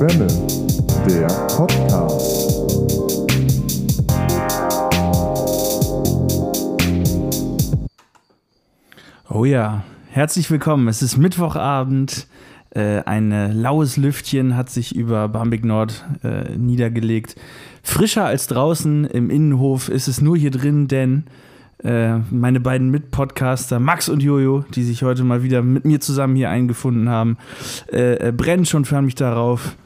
Schwemme, der Podcast. Oh ja, herzlich willkommen. Es ist Mittwochabend. Äh, ein äh, laues Lüftchen hat sich über Bamberg Nord äh, niedergelegt. Frischer als draußen im Innenhof ist es nur hier drin, denn äh, meine beiden Mitpodcaster Max und Jojo, die sich heute mal wieder mit mir zusammen hier eingefunden haben, äh, brennen schon förmlich darauf,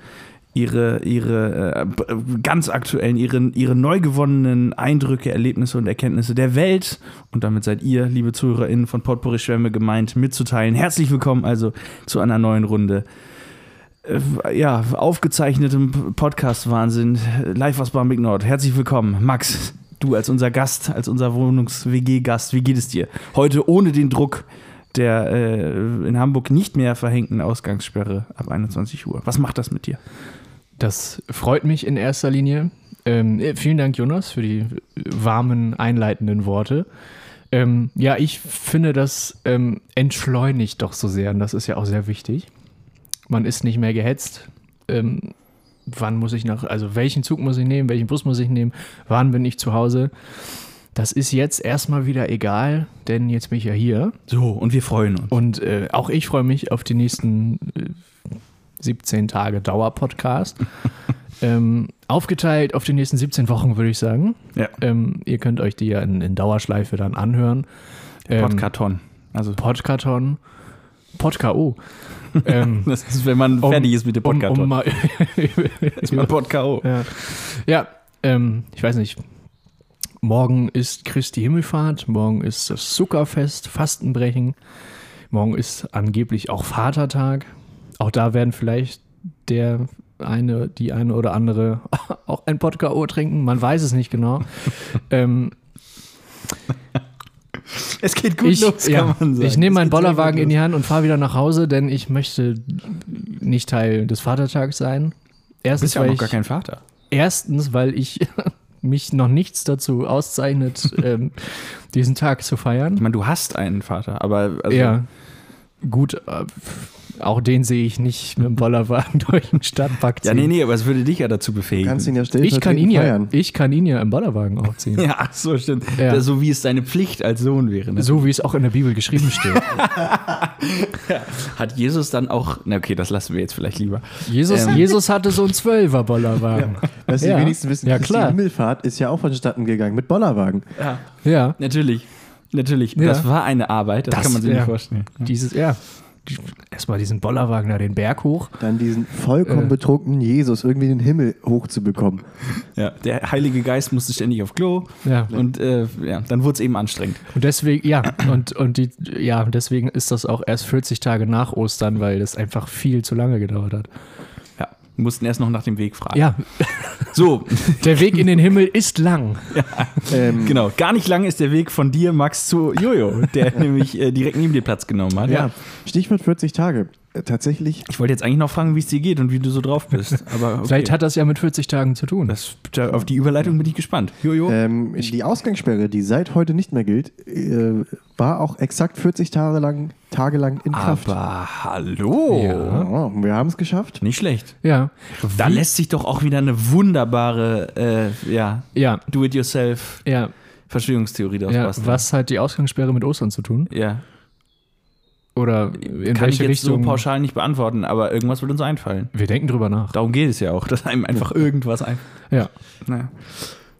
ihre, ihre äh, ganz aktuellen, ihre, ihre neu gewonnenen Eindrücke, Erlebnisse und Erkenntnisse der Welt, und damit seid ihr, liebe ZuhörerInnen von Potpourri Schwämme, gemeint, mitzuteilen. Herzlich willkommen also zu einer neuen Runde. Äh, Ja, aufgezeichnetem Podcast-Wahnsinn, live aus Barmbek Nord. Herzlich willkommen, Max, du als unser Gast, als unser Wohnungs-WG-Gast. Wie geht es dir? Heute ohne den Druck der äh, in Hamburg nicht mehr verhängten Ausgangssperre ab 21 Uhr. Was macht das mit dir? Das freut mich in erster Linie. Ähm, äh, vielen Dank, Jonas, für die warmen, einleitenden Worte. Ähm, ja, ich finde, das ähm, entschleunigt doch so sehr und das ist ja auch sehr wichtig. Man ist nicht mehr gehetzt. Ähm, wann muss ich nach, also welchen Zug muss ich nehmen, welchen Bus muss ich nehmen, wann bin ich zu Hause. Das ist jetzt erstmal wieder egal, denn jetzt bin ich ja hier. So, und wir freuen uns. Und äh, auch ich freue mich auf die nächsten äh, 17 Tage Dauerpodcast. ähm, aufgeteilt auf die nächsten 17 Wochen, würde ich sagen. Ja. Ähm, ihr könnt euch die ja in, in Dauerschleife dann anhören. Ähm, Podkarton. Also, Podkarton. Podko. ähm, das ist, wenn man um- fertig ist mit dem um, Podkarton. um mal, ist man Podko. ja, ja ähm, ich weiß nicht. Morgen ist Christi Himmelfahrt, morgen ist das Zuckerfest, Fastenbrechen, morgen ist angeblich auch Vatertag. Auch da werden vielleicht der eine, die eine oder andere auch ein Podcast trinken, man weiß es nicht genau. ähm, Es geht gut ich los, ja, kann man sagen. ich nehme meinen Bollerwagen in die. Hand und fahre wieder nach Hause, denn ich möchte nicht Teil des Vatertags sein. Du Erstens, bist ja auch weil noch ich, gar kein Vater. Erstens, weil ich mich noch nichts dazu auszeichnet, ähm, diesen Tag zu Ich feiern. meine, du hast einen Vater, aber also, ja, gut, äh, auch den sehe ich nicht mit dem Bollerwagen durch den Stadtpark ziehen. Ja, nee, nee, aber es würde dich ja dazu Du befähigen. kannst ihn ja Ich kann, ihn ja, feiern. ich kann ihn ja im Bollerwagen aufziehen. ja, ach so stimmt. Ja. Das, so wie es deine Pflicht als Sohn wäre. Ne? So wie es auch in der Bibel geschrieben steht. Hat Jesus dann auch. Na, okay, das lassen wir jetzt vielleicht lieber. Jesus, Ähm. Jesus hatte so einen Zwölfer-Bollerwagen. Was Ja. die wenigsten wissen, Ja, klar. Himmelfahrt ist ja auch vonstatten gegangen mit Bollerwagen. Ja, Ja, natürlich. Natürlich. Ja. Das war eine Arbeit, das, Das- kann man sich ja. nicht vorstellen. dieses, ja. Erstmal diesen Bollerwagen da den Berg hoch. Dann diesen vollkommen Äh. betrunkenen Jesus irgendwie in den Himmel hochzubekommen. Ja, der Heilige Geist musste ständig auf Klo Ja. und äh, ja, dann wurde es eben anstrengend. Und deswegen, ja, und, und die, ja, deswegen ist das auch erst 40 Tage nach Ostern, weil das einfach viel zu lange gedauert hat. Ja, wir mussten erst noch nach dem Weg fragen. Ja, So, der Weg in den Himmel ist lang. Ähm, genau. Gar nicht lang ist der Weg von dir, Max, zu Jojo, der nämlich äh, direkt neben dir Platz genommen hat. Ja, Stichwort 40 Tage. Tatsächlich, Ich wollte jetzt eigentlich noch fragen, wie es dir geht und wie du so drauf bist. Aber okay. Vielleicht hat das ja mit 40 Tagen zu tun. das, da- auf die Überleitung bin ich gespannt. Jojo. ähm, die Ausgangssperre, die seit heute nicht mehr gilt, äh, war auch exakt 40 Tage lang, Tage lang in Kraft. Aber hallo. Ja. Oh, wir haben es geschafft. Nicht schlecht. Ja, Da lässt sich doch auch wieder eine wunderbare äh, ja, ja, Do-it-yourself ja, Verschwörungstheorie daraus ja. basteln. Was hat die Ausgangssperre mit Ostern zu tun? Ja, Oder in kann ich jetzt so Richtung? pauschal nicht beantworten, aber irgendwas wird uns einfallen. Wir denken drüber nach. Darum geht es ja auch, dass einem einfach irgendwas einfällt. Ja, Naja.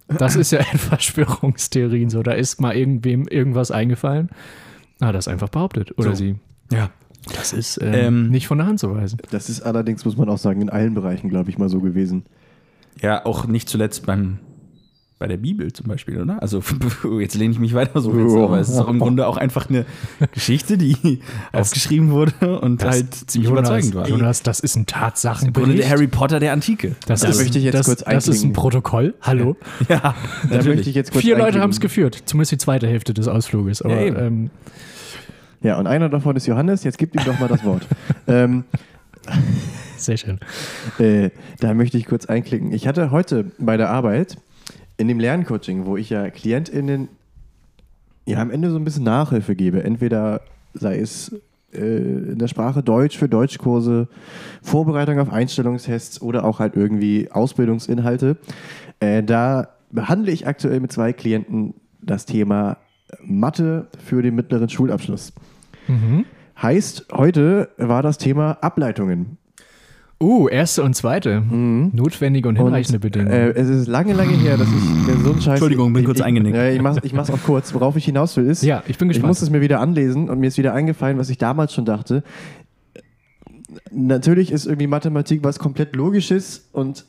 das ist ja in Verschwörungstheorien so. Da ist mal irgendwem irgendwas eingefallen. Ah, das einfach behauptet. Oder So. sie. Ja. Das ist äh, Ähm, nicht von der Hand zu weisen. Das ist allerdings, muss man auch sagen, in allen Bereichen, glaube ich, mal so gewesen. ja, auch nicht zuletzt beim, bei der Bibel zum Beispiel, oder? Also jetzt lehne ich mich weiter so jetzt, aber es ist auch im Grunde auch einfach eine Geschichte, die aufgeschrieben wurde und Das- halt ziemlich überzeugend war. Jonas, das ist ein Im Grunde Tatsachenbericht. der Harry Potter der Antike. das Da ist, möchte ich jetzt das, kurz Das ist ein. Protokoll. Hallo. Ja, Da möchte ich jetzt kurz Vier Leute haben es geführt. Zumindest die zweite Hälfte des Ausfluges. Aber, Ja, ähm, Ja, und einer davon ist Johannes. Jetzt gib ihm doch mal das Wort. ähm, sehr schön. Äh, da möchte ich kurz einklicken. Ich hatte heute bei der Arbeit in dem Lerncoaching, wo ich ja KlientInnen ja am Ende so ein bisschen Nachhilfe gebe. Entweder sei es äh, in der Sprache Deutsch für Deutschkurse, Vorbereitung auf Einstellungstests oder auch halt irgendwie Ausbildungsinhalte. Äh, da behandle ich aktuell mit zwei Klienten das Thema Mathe für den mittleren Schulabschluss. Heißt, heute war das Thema Ableitungen. Uh, erste und zweite. Notwendige und hinreichende Bedingungen. Äh, es ist lange, lange her, dass ich mir so einen Scheiß. Entschuldigung, bin ich, kurz ich, eingenickt. Ja, ich mach's, ich mach's auch kurz. Worauf ich hinaus will, ist. Ja, ich bin Ich gespannt. muss es mir wieder anlesen und mir ist wieder eingefallen, was ich damals schon dachte. Natürlich ist irgendwie Mathematik was komplett Logisches und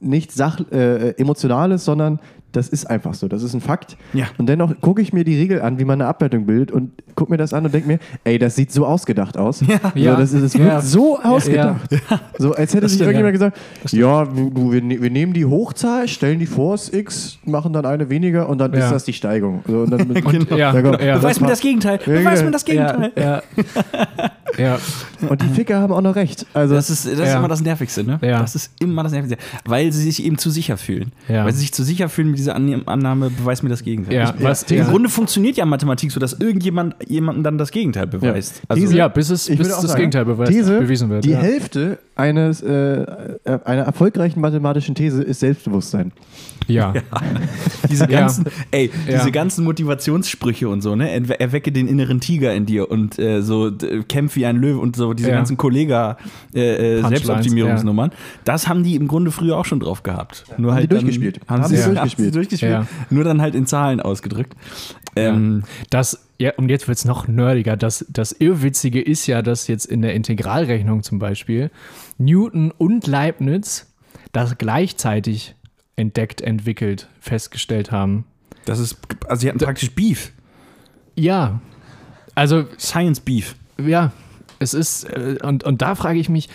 nicht Sach äh, Emotionales, sondern das ist einfach so. Das ist ein Fakt. Ja. Und dennoch gucke ich mir die Regel an, wie man eine Ableitung bildet und gucke mir das an und denke mir, ey, das sieht so ausgedacht aus. Ja. Ja. So, das, ist- das wird Ja. so ausgedacht. So, als hätte sich stimmt, irgendjemand gesagt, ja, du, wir, ne- wir nehmen die Hochzahl, stellen die vor als x, machen dann eine weniger und dann Ja. ist das die Steigung. So, und dann, ja, komm, genau. Ja. Beweis mir das Gegenteil. Ja, Beweis ja. mir das Gegenteil. ja, ja. ja. Und die Ficker haben auch noch recht. Also, Das ist, das ist Ja. immer das Nervigste, ne? Ja. Das ist immer das Nervigste. Weil sie sich eben zu sicher fühlen. Ja. Weil sie sich zu sicher fühlen mit dieser Anne- Annahme, beweis mir das Gegenteil. Ja, was, Im ja. Grunde funktioniert ja Mathematik so, dass irgendjemand jemandem dann das Gegenteil beweist. Also, Diese- ja, bis, es, ich bis das sagen, Gegenteil beweist, These, bewiesen wird. Die ja. Hälfte eines, äh, äh, einer erfolgreichen mathematischen These ist Selbstbewusstsein. Ja. diese Ja. ganzen, ey, Ja. diese ganzen Motivationssprüche und so, ne? Erwe- Erwecke den inneren Tiger in dir und äh, so kämpf wie ein Löwe und so diese Ja. ganzen Kollega äh, äh, Selbstoptimierungsnummern. Das haben die im Grunde früher auch schon drauf gehabt. Nur Haben halt die dann- durchgespielt. Haben, Haben sie durchgespielt. Durchgespielt. Ja. Nur dann halt in Zahlen ausgedrückt. Ähm, Das, ja, und jetzt wird es noch nerdiger. Das, das Irrwitzige ist ja, dass jetzt in der Integralrechnung zum Beispiel Newton und Leibniz das gleichzeitig entdeckt, entwickelt, festgestellt haben. das ist, also sie hatten praktisch Beef. Ja, also Science Beef. ja, es ist, äh, und, und da frage ich mich,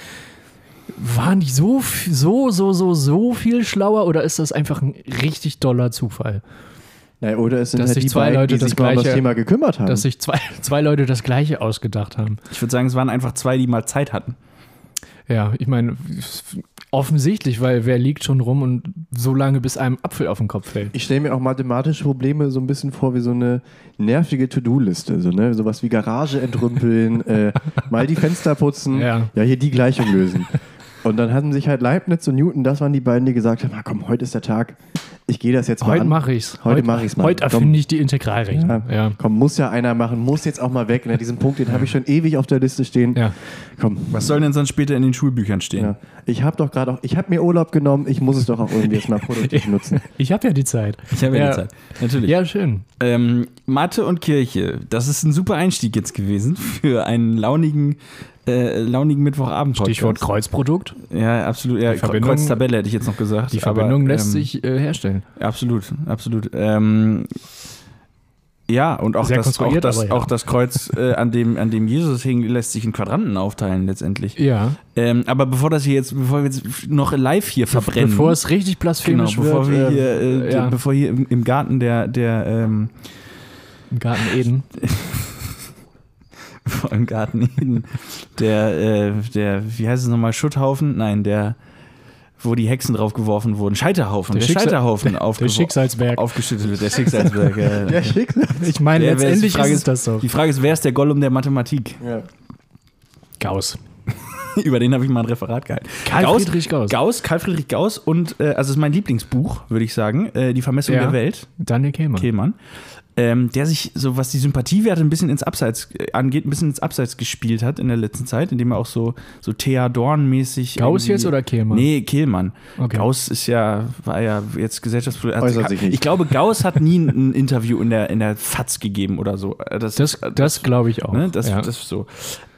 waren die so, so, so, so, so viel schlauer oder ist das einfach ein richtig doller Zufall? Naja, oder es sind Dass halt sich die zwei beiden, Leute die das sich mal um das Gleiche- Thema gekümmert haben. Dass sich zwei, zwei Leute das Gleiche ausgedacht haben. Ich würde sagen, es waren einfach zwei, die mal Zeit hatten. Ja, ich meine, offensichtlich, weil wer liegt schon rum und so lange, bis einem Apfel auf den Kopf fällt. ich stelle mir auch mathematische Probleme so ein bisschen vor wie so eine nervige To-Do-Liste. So, ne? Sowas wie Garage entrümpeln, äh, mal die Fenster putzen, Ja. ja, hier die Gleichung lösen. Und dann hatten sich halt Leibniz und Newton, das waren die beiden, die gesagt haben: ah, komm, heute ist der Tag, ich gehe das jetzt mal Heute an. mache ich's. Heute mach ich's mal. Heute Komm. erfinde ich die Integralrechnung. Ja. Ja. Komm, muss ja einer machen, muss jetzt auch mal weg. Ne? Diesen Punkt, den habe ich schon ewig auf der Liste stehen. Ja. Komm, Was soll denn sonst später in den Schulbüchern stehen? ja. Ich habe doch gerade auch, ich habe mir Urlaub genommen, ich muss es doch auch irgendwie jetzt mal produktiv nutzen. Ich habe ja die Zeit. Ich habe ja, Ja. die Zeit. Natürlich. Ja, schön. Ähm, Mathe und Kirche, das ist ein super Einstieg jetzt gewesen für einen launigen, äh, launigen Mittwochabend. Stichwort Kreuzprodukt. Ja, absolut. Ja, Kreuztabelle hätte ich jetzt noch gesagt. Die Verbindung aber, lässt ähm, sich äh, herstellen. Absolut, absolut. Ähm, ja, und auch, Sehr das, auch, das, ja. auch das Kreuz, äh, an, dem, an dem Jesus hing, lässt sich in Quadranten aufteilen letztendlich. Ja. Ähm, aber bevor das hier jetzt, bevor wir jetzt noch live hier verbrennen, Bevor es richtig genau, blasphemisch bevor wird. wir äh, hier, äh, ja. bevor hier im, im Garten der, der ähm, Im Garten Eden. vor im Garten Eden, der, äh, der, wie heißt es nochmal, Schutthaufen? Nein, der, wo die Hexen draufgeworfen wurden. Scheiterhaufen. Der, Schicksal- Scheiterhaufen Der aufgewo- Schicksalsberg. aufgeschüttet wird. Der Schicksalsberg. ja. Ja, Schicksal. Ich meine, Der- letztendlich die Frage ist ist- das so. Die Frage ist, wer ist der Gollum der Mathematik? Ja. Gauss. Über den habe ich mal ein Referat gehalten. Karl Friedrich Gauss. Gauss, Karl Friedrich Gauss und, äh, also es ist mein Lieblingsbuch, würde ich sagen, äh, Die Vermessung Ja. der Welt, Daniel Kehlmann. Kehlmann. Ähm, der sich, so was die Sympathiewerte ein bisschen ins Abseits äh, angeht, ein bisschen ins Abseits gespielt hat in der letzten Zeit, indem er auch so, so Thea Dorn-mäßig. Gauss jetzt oder Kehlmann? Nee, Kehlmann. Okay. Gauss ist ja, war ja jetzt Gesellschaftspolitiker. Äußert sich nicht. Ich glaube, Gauss hat nie ein, Interview in der, in der FAZ gegeben oder so. Äh, Das, das glaube ich auch. Ne? Das, ja. das ist so.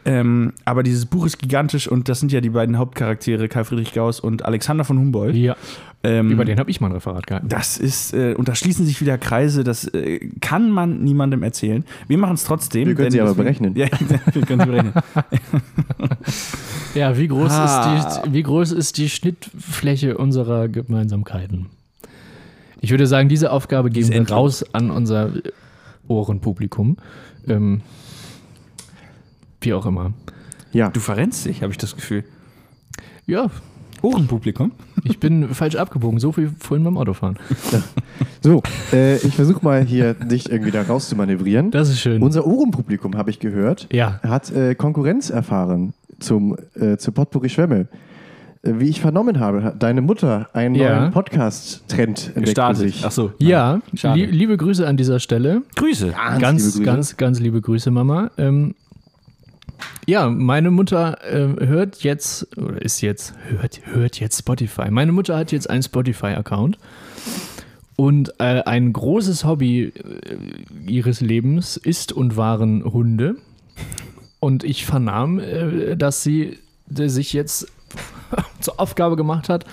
Ähm, aber dieses Buch ist gigantisch und das sind ja die beiden Hauptcharaktere, Karl Friedrich Gauss und Alexander von Humboldt. ja. Ähm, Über den habe ich mal ein Referat gehalten. das ist, äh, und da schließen sich wieder Kreise, das äh, kann man niemandem erzählen. Wir machen es trotzdem. Wir können sie aber berechnen. Ja, wir können sie berechnen. Ja, wie groß, Ah. ist die, wie groß ist die Schnittfläche unserer Gemeinsamkeiten? Ich würde sagen, diese Aufgabe geben wir raus an unser Ohrenpublikum. Ähm, wie auch immer. Ja. Du verrennst dich, habe ich das Gefühl. Ja, Ohrenpublikum. Ich bin falsch abgebogen, so viel vorhin beim Autofahren. So, äh, ich versuche mal hier dich irgendwie da raus zu manövrieren. Das ist schön. Unser Ohrenpublikum, habe ich gehört, ja. hat äh, Konkurrenz erfahren zum, äh, zu Potpourri Schwemme. Äh, Wie ich vernommen habe, hat deine Mutter einen Ja. neuen Podcast-Trend entdeckt sich. Achso. Ja, Schade. lie liebe Grüße an dieser Stelle. Grüße. ganz, liebe Grüße. ganz, ganz liebe Grüße, Mama. Ähm, ja, meine Mutter äh, hört jetzt, oder ist jetzt, hört, hört jetzt Spotify. Meine Mutter hat jetzt einen Spotify-Account. Und äh, ein großes Hobby äh, ihres Lebens ist und waren Hunde. Und ich vernahm, äh, dass sie äh, sich jetzt zur Aufgabe gemacht hat,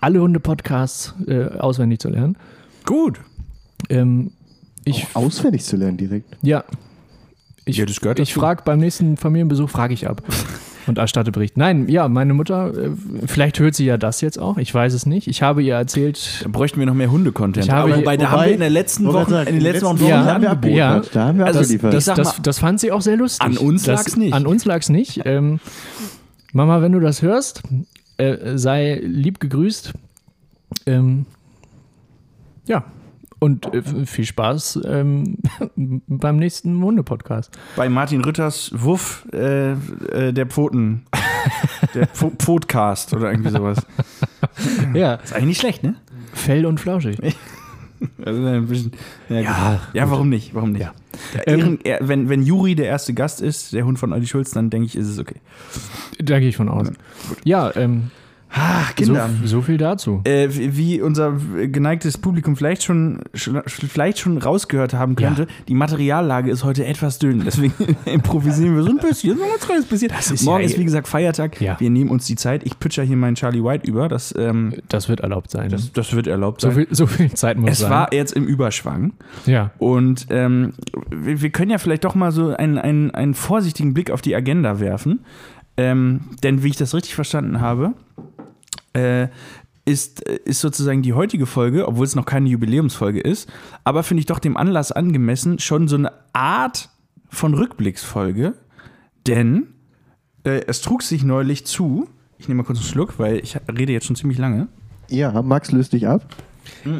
alle Hunde-Podcasts äh, auswendig zu lernen. Gut. Ähm, ich, Auch auswendig zu lernen direkt. ja. Ich, Ja, das gehört ich frage beim nächsten Familienbesuch, frage ich ab und erstatte Bericht. Nein, ja, meine Mutter, äh, vielleicht hört sie ja das jetzt auch, ich weiß es nicht. Ich habe ihr erzählt, Da bräuchten wir noch mehr Hunde-Content. Ich habe- Aber wobei, da wobei- haben wir in der letzten Woche, sagen, in den letzten Wochen Ja, haben wir angeboten. ja. abgeliefert. Da haben wir Also, abgeliefert. sag das, mal, das fand sie auch sehr lustig. An uns das, lag's nicht. An uns lag es nicht. Ähm, Mama, wenn du das hörst, äh, sei lieb gegrüßt. Ähm, ja. Und äh, viel Spaß ähm, beim nächsten Hunde-Podcast. bei Martin Rütters Wuff äh, äh, der Pfoten. der Pfo- Pfotcast oder irgendwie sowas. Ja, Ist eigentlich nicht schlecht, ne? Fell und flauschig. Also ein bisschen, ja, Ja, ja warum nicht? Warum nicht? Ja. Ähm, Ehren, wenn, wenn Juri der erste Gast ist, der Hund von Olli Schulz, dann denke ich, ist es okay. Da gehe ich von aus. Ja, ähm, Ach, so, so viel dazu. Äh, wie unser geneigtes Publikum vielleicht schon, schon vielleicht schon rausgehört haben könnte, Ja. die Materiallage ist heute etwas dünn. Deswegen improvisieren wir so ein bisschen, so ein kleines bisschen. ist Morgen ja- ist wie gesagt Feiertag. Ja. Wir nehmen uns die Zeit. Ich pitcher hier meinen Charlie White über. Das, ähm, Das wird erlaubt sein. das, das wird erlaubt so, sein. viel, so viel Zeit muss es sein. war jetzt im Überschwang. ja. Und ähm, wir, wir können ja vielleicht doch mal so einen, einen, einen vorsichtigen Blick auf die Agenda werfen. Ähm, denn wie ich das richtig verstanden habe, äh, ist, ist sozusagen die heutige Folge, obwohl es noch keine Jubiläumsfolge ist, aber finde ich doch dem Anlass angemessen, schon so eine Art von Rückblicksfolge. Denn äh, es trug sich neulich zu, ich nehme mal kurz einen Schluck, weil ich rede jetzt schon ziemlich lange. Ja, Max löst dich ab.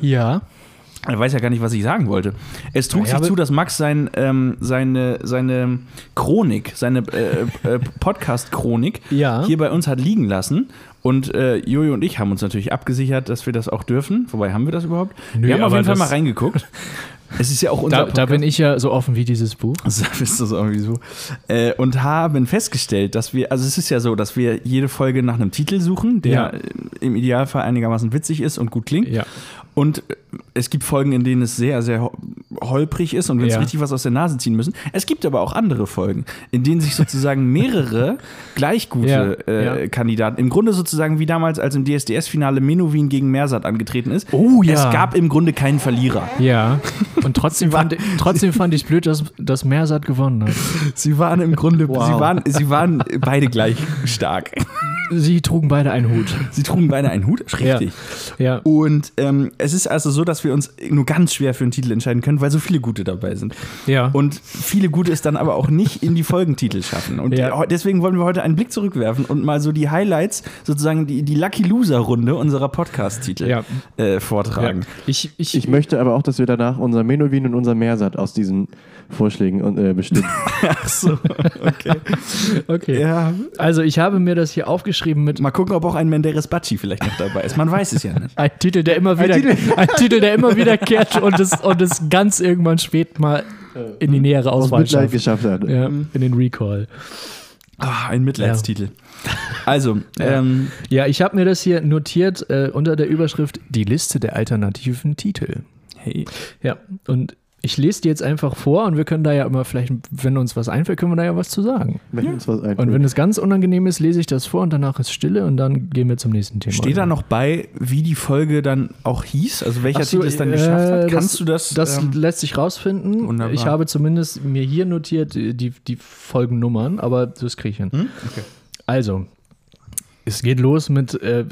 Ja. Er weiß ja gar nicht, was ich sagen wollte. Es trug Ja, sich zu, dass Max sein, ähm, seine, seine Chronik, seine äh, äh, Podcast-Chronik Ja. hier bei uns hat liegen lassen. Und äh, Jojo und ich haben uns natürlich abgesichert, dass wir das auch dürfen. Wobei, haben wir das überhaupt? Nö, wir haben auf jeden Fall mal reingeguckt. Es ist ja auch unser Da, da bin ich ja so offen wie dieses Buch. so ist das irgendwie so. Äh, und haben festgestellt, dass wir, also es ist ja so, dass wir jede Folge nach einem Titel suchen, der Ja. im Idealfall einigermaßen witzig ist und gut klingt. Ja. Und äh, es gibt Folgen, in denen es sehr, sehr holprig ist und wir uns Ja. richtig was aus der Nase ziehen müssen. Es gibt aber auch andere Folgen, in denen sich sozusagen mehrere gleich gute Ja, äh, ja. Kandidaten, im Grunde sozusagen wie damals, als im DSDS-Finale Menowin gegen Mersat angetreten ist. Oh ja. Es gab im Grunde keinen Verlierer. Ja. Und trotzdem fand, trotzdem fand ich blöd, dass, dass Mersat gewonnen hat. Sie waren im Grunde, Wow. sie, waren, sie waren beide gleich stark. Sie trugen beide einen Hut. Sie trugen beide einen Hut, richtig. Ja. Und ähm, es ist also so, dass wir uns nur ganz schwer für einen Titel entscheiden können, weil so viele gute dabei sind. Ja. Und viele gute es dann aber auch nicht in die Folgentitel schaffen. Und Ja. deswegen wollen wir heute einen Blick zurückwerfen und mal so die Highlights, sozusagen die, die Lucky Loser-Runde unserer Podcast-Titel Ja. äh, vortragen. ich, ich, Ich möchte aber auch, dass wir danach unser Menowin und unser Meersat aus diesen Vorschlägen äh, bestimmen. Ach so, okay. okay. ja, Also ich habe mir das hier aufgeschrieben mit mal gucken, ob auch ein Menderes Bacci vielleicht noch dabei ist. Man weiß es ja nicht. ein Titel, der immer wieder, ein Titel. Titel. der immer wiederkehrt und es, und es ganz irgendwann spät mal in die nähere Aus Auswahl schafft. geschafft hat. Ja, in den Recall. Ah, ein Mitleidstitel. Also, ähm, Ja, ich habe mir das hier notiert äh, unter der Überschrift Die Liste der alternativen Titel. hey, Ja, und ich lese die jetzt einfach vor und wir können da ja immer vielleicht, wenn uns was einfällt, können wir da ja was zu sagen. Wenn uns was einfällt. Und wenn es ganz unangenehm ist, lese ich das vor und danach ist Stille und dann gehen wir zum nächsten Thema. steht da noch bei, wie die Folge dann auch hieß? Also welcher so, Titel es dann äh, geschafft hat? das- Kannst du das? Das ähm, lässt sich rausfinden. wunderbar. Ich habe zumindest mir hier notiert die, die, die Folgennummern, aber das kriege ich hin. hm? okay. Also, es geht los mit, äh,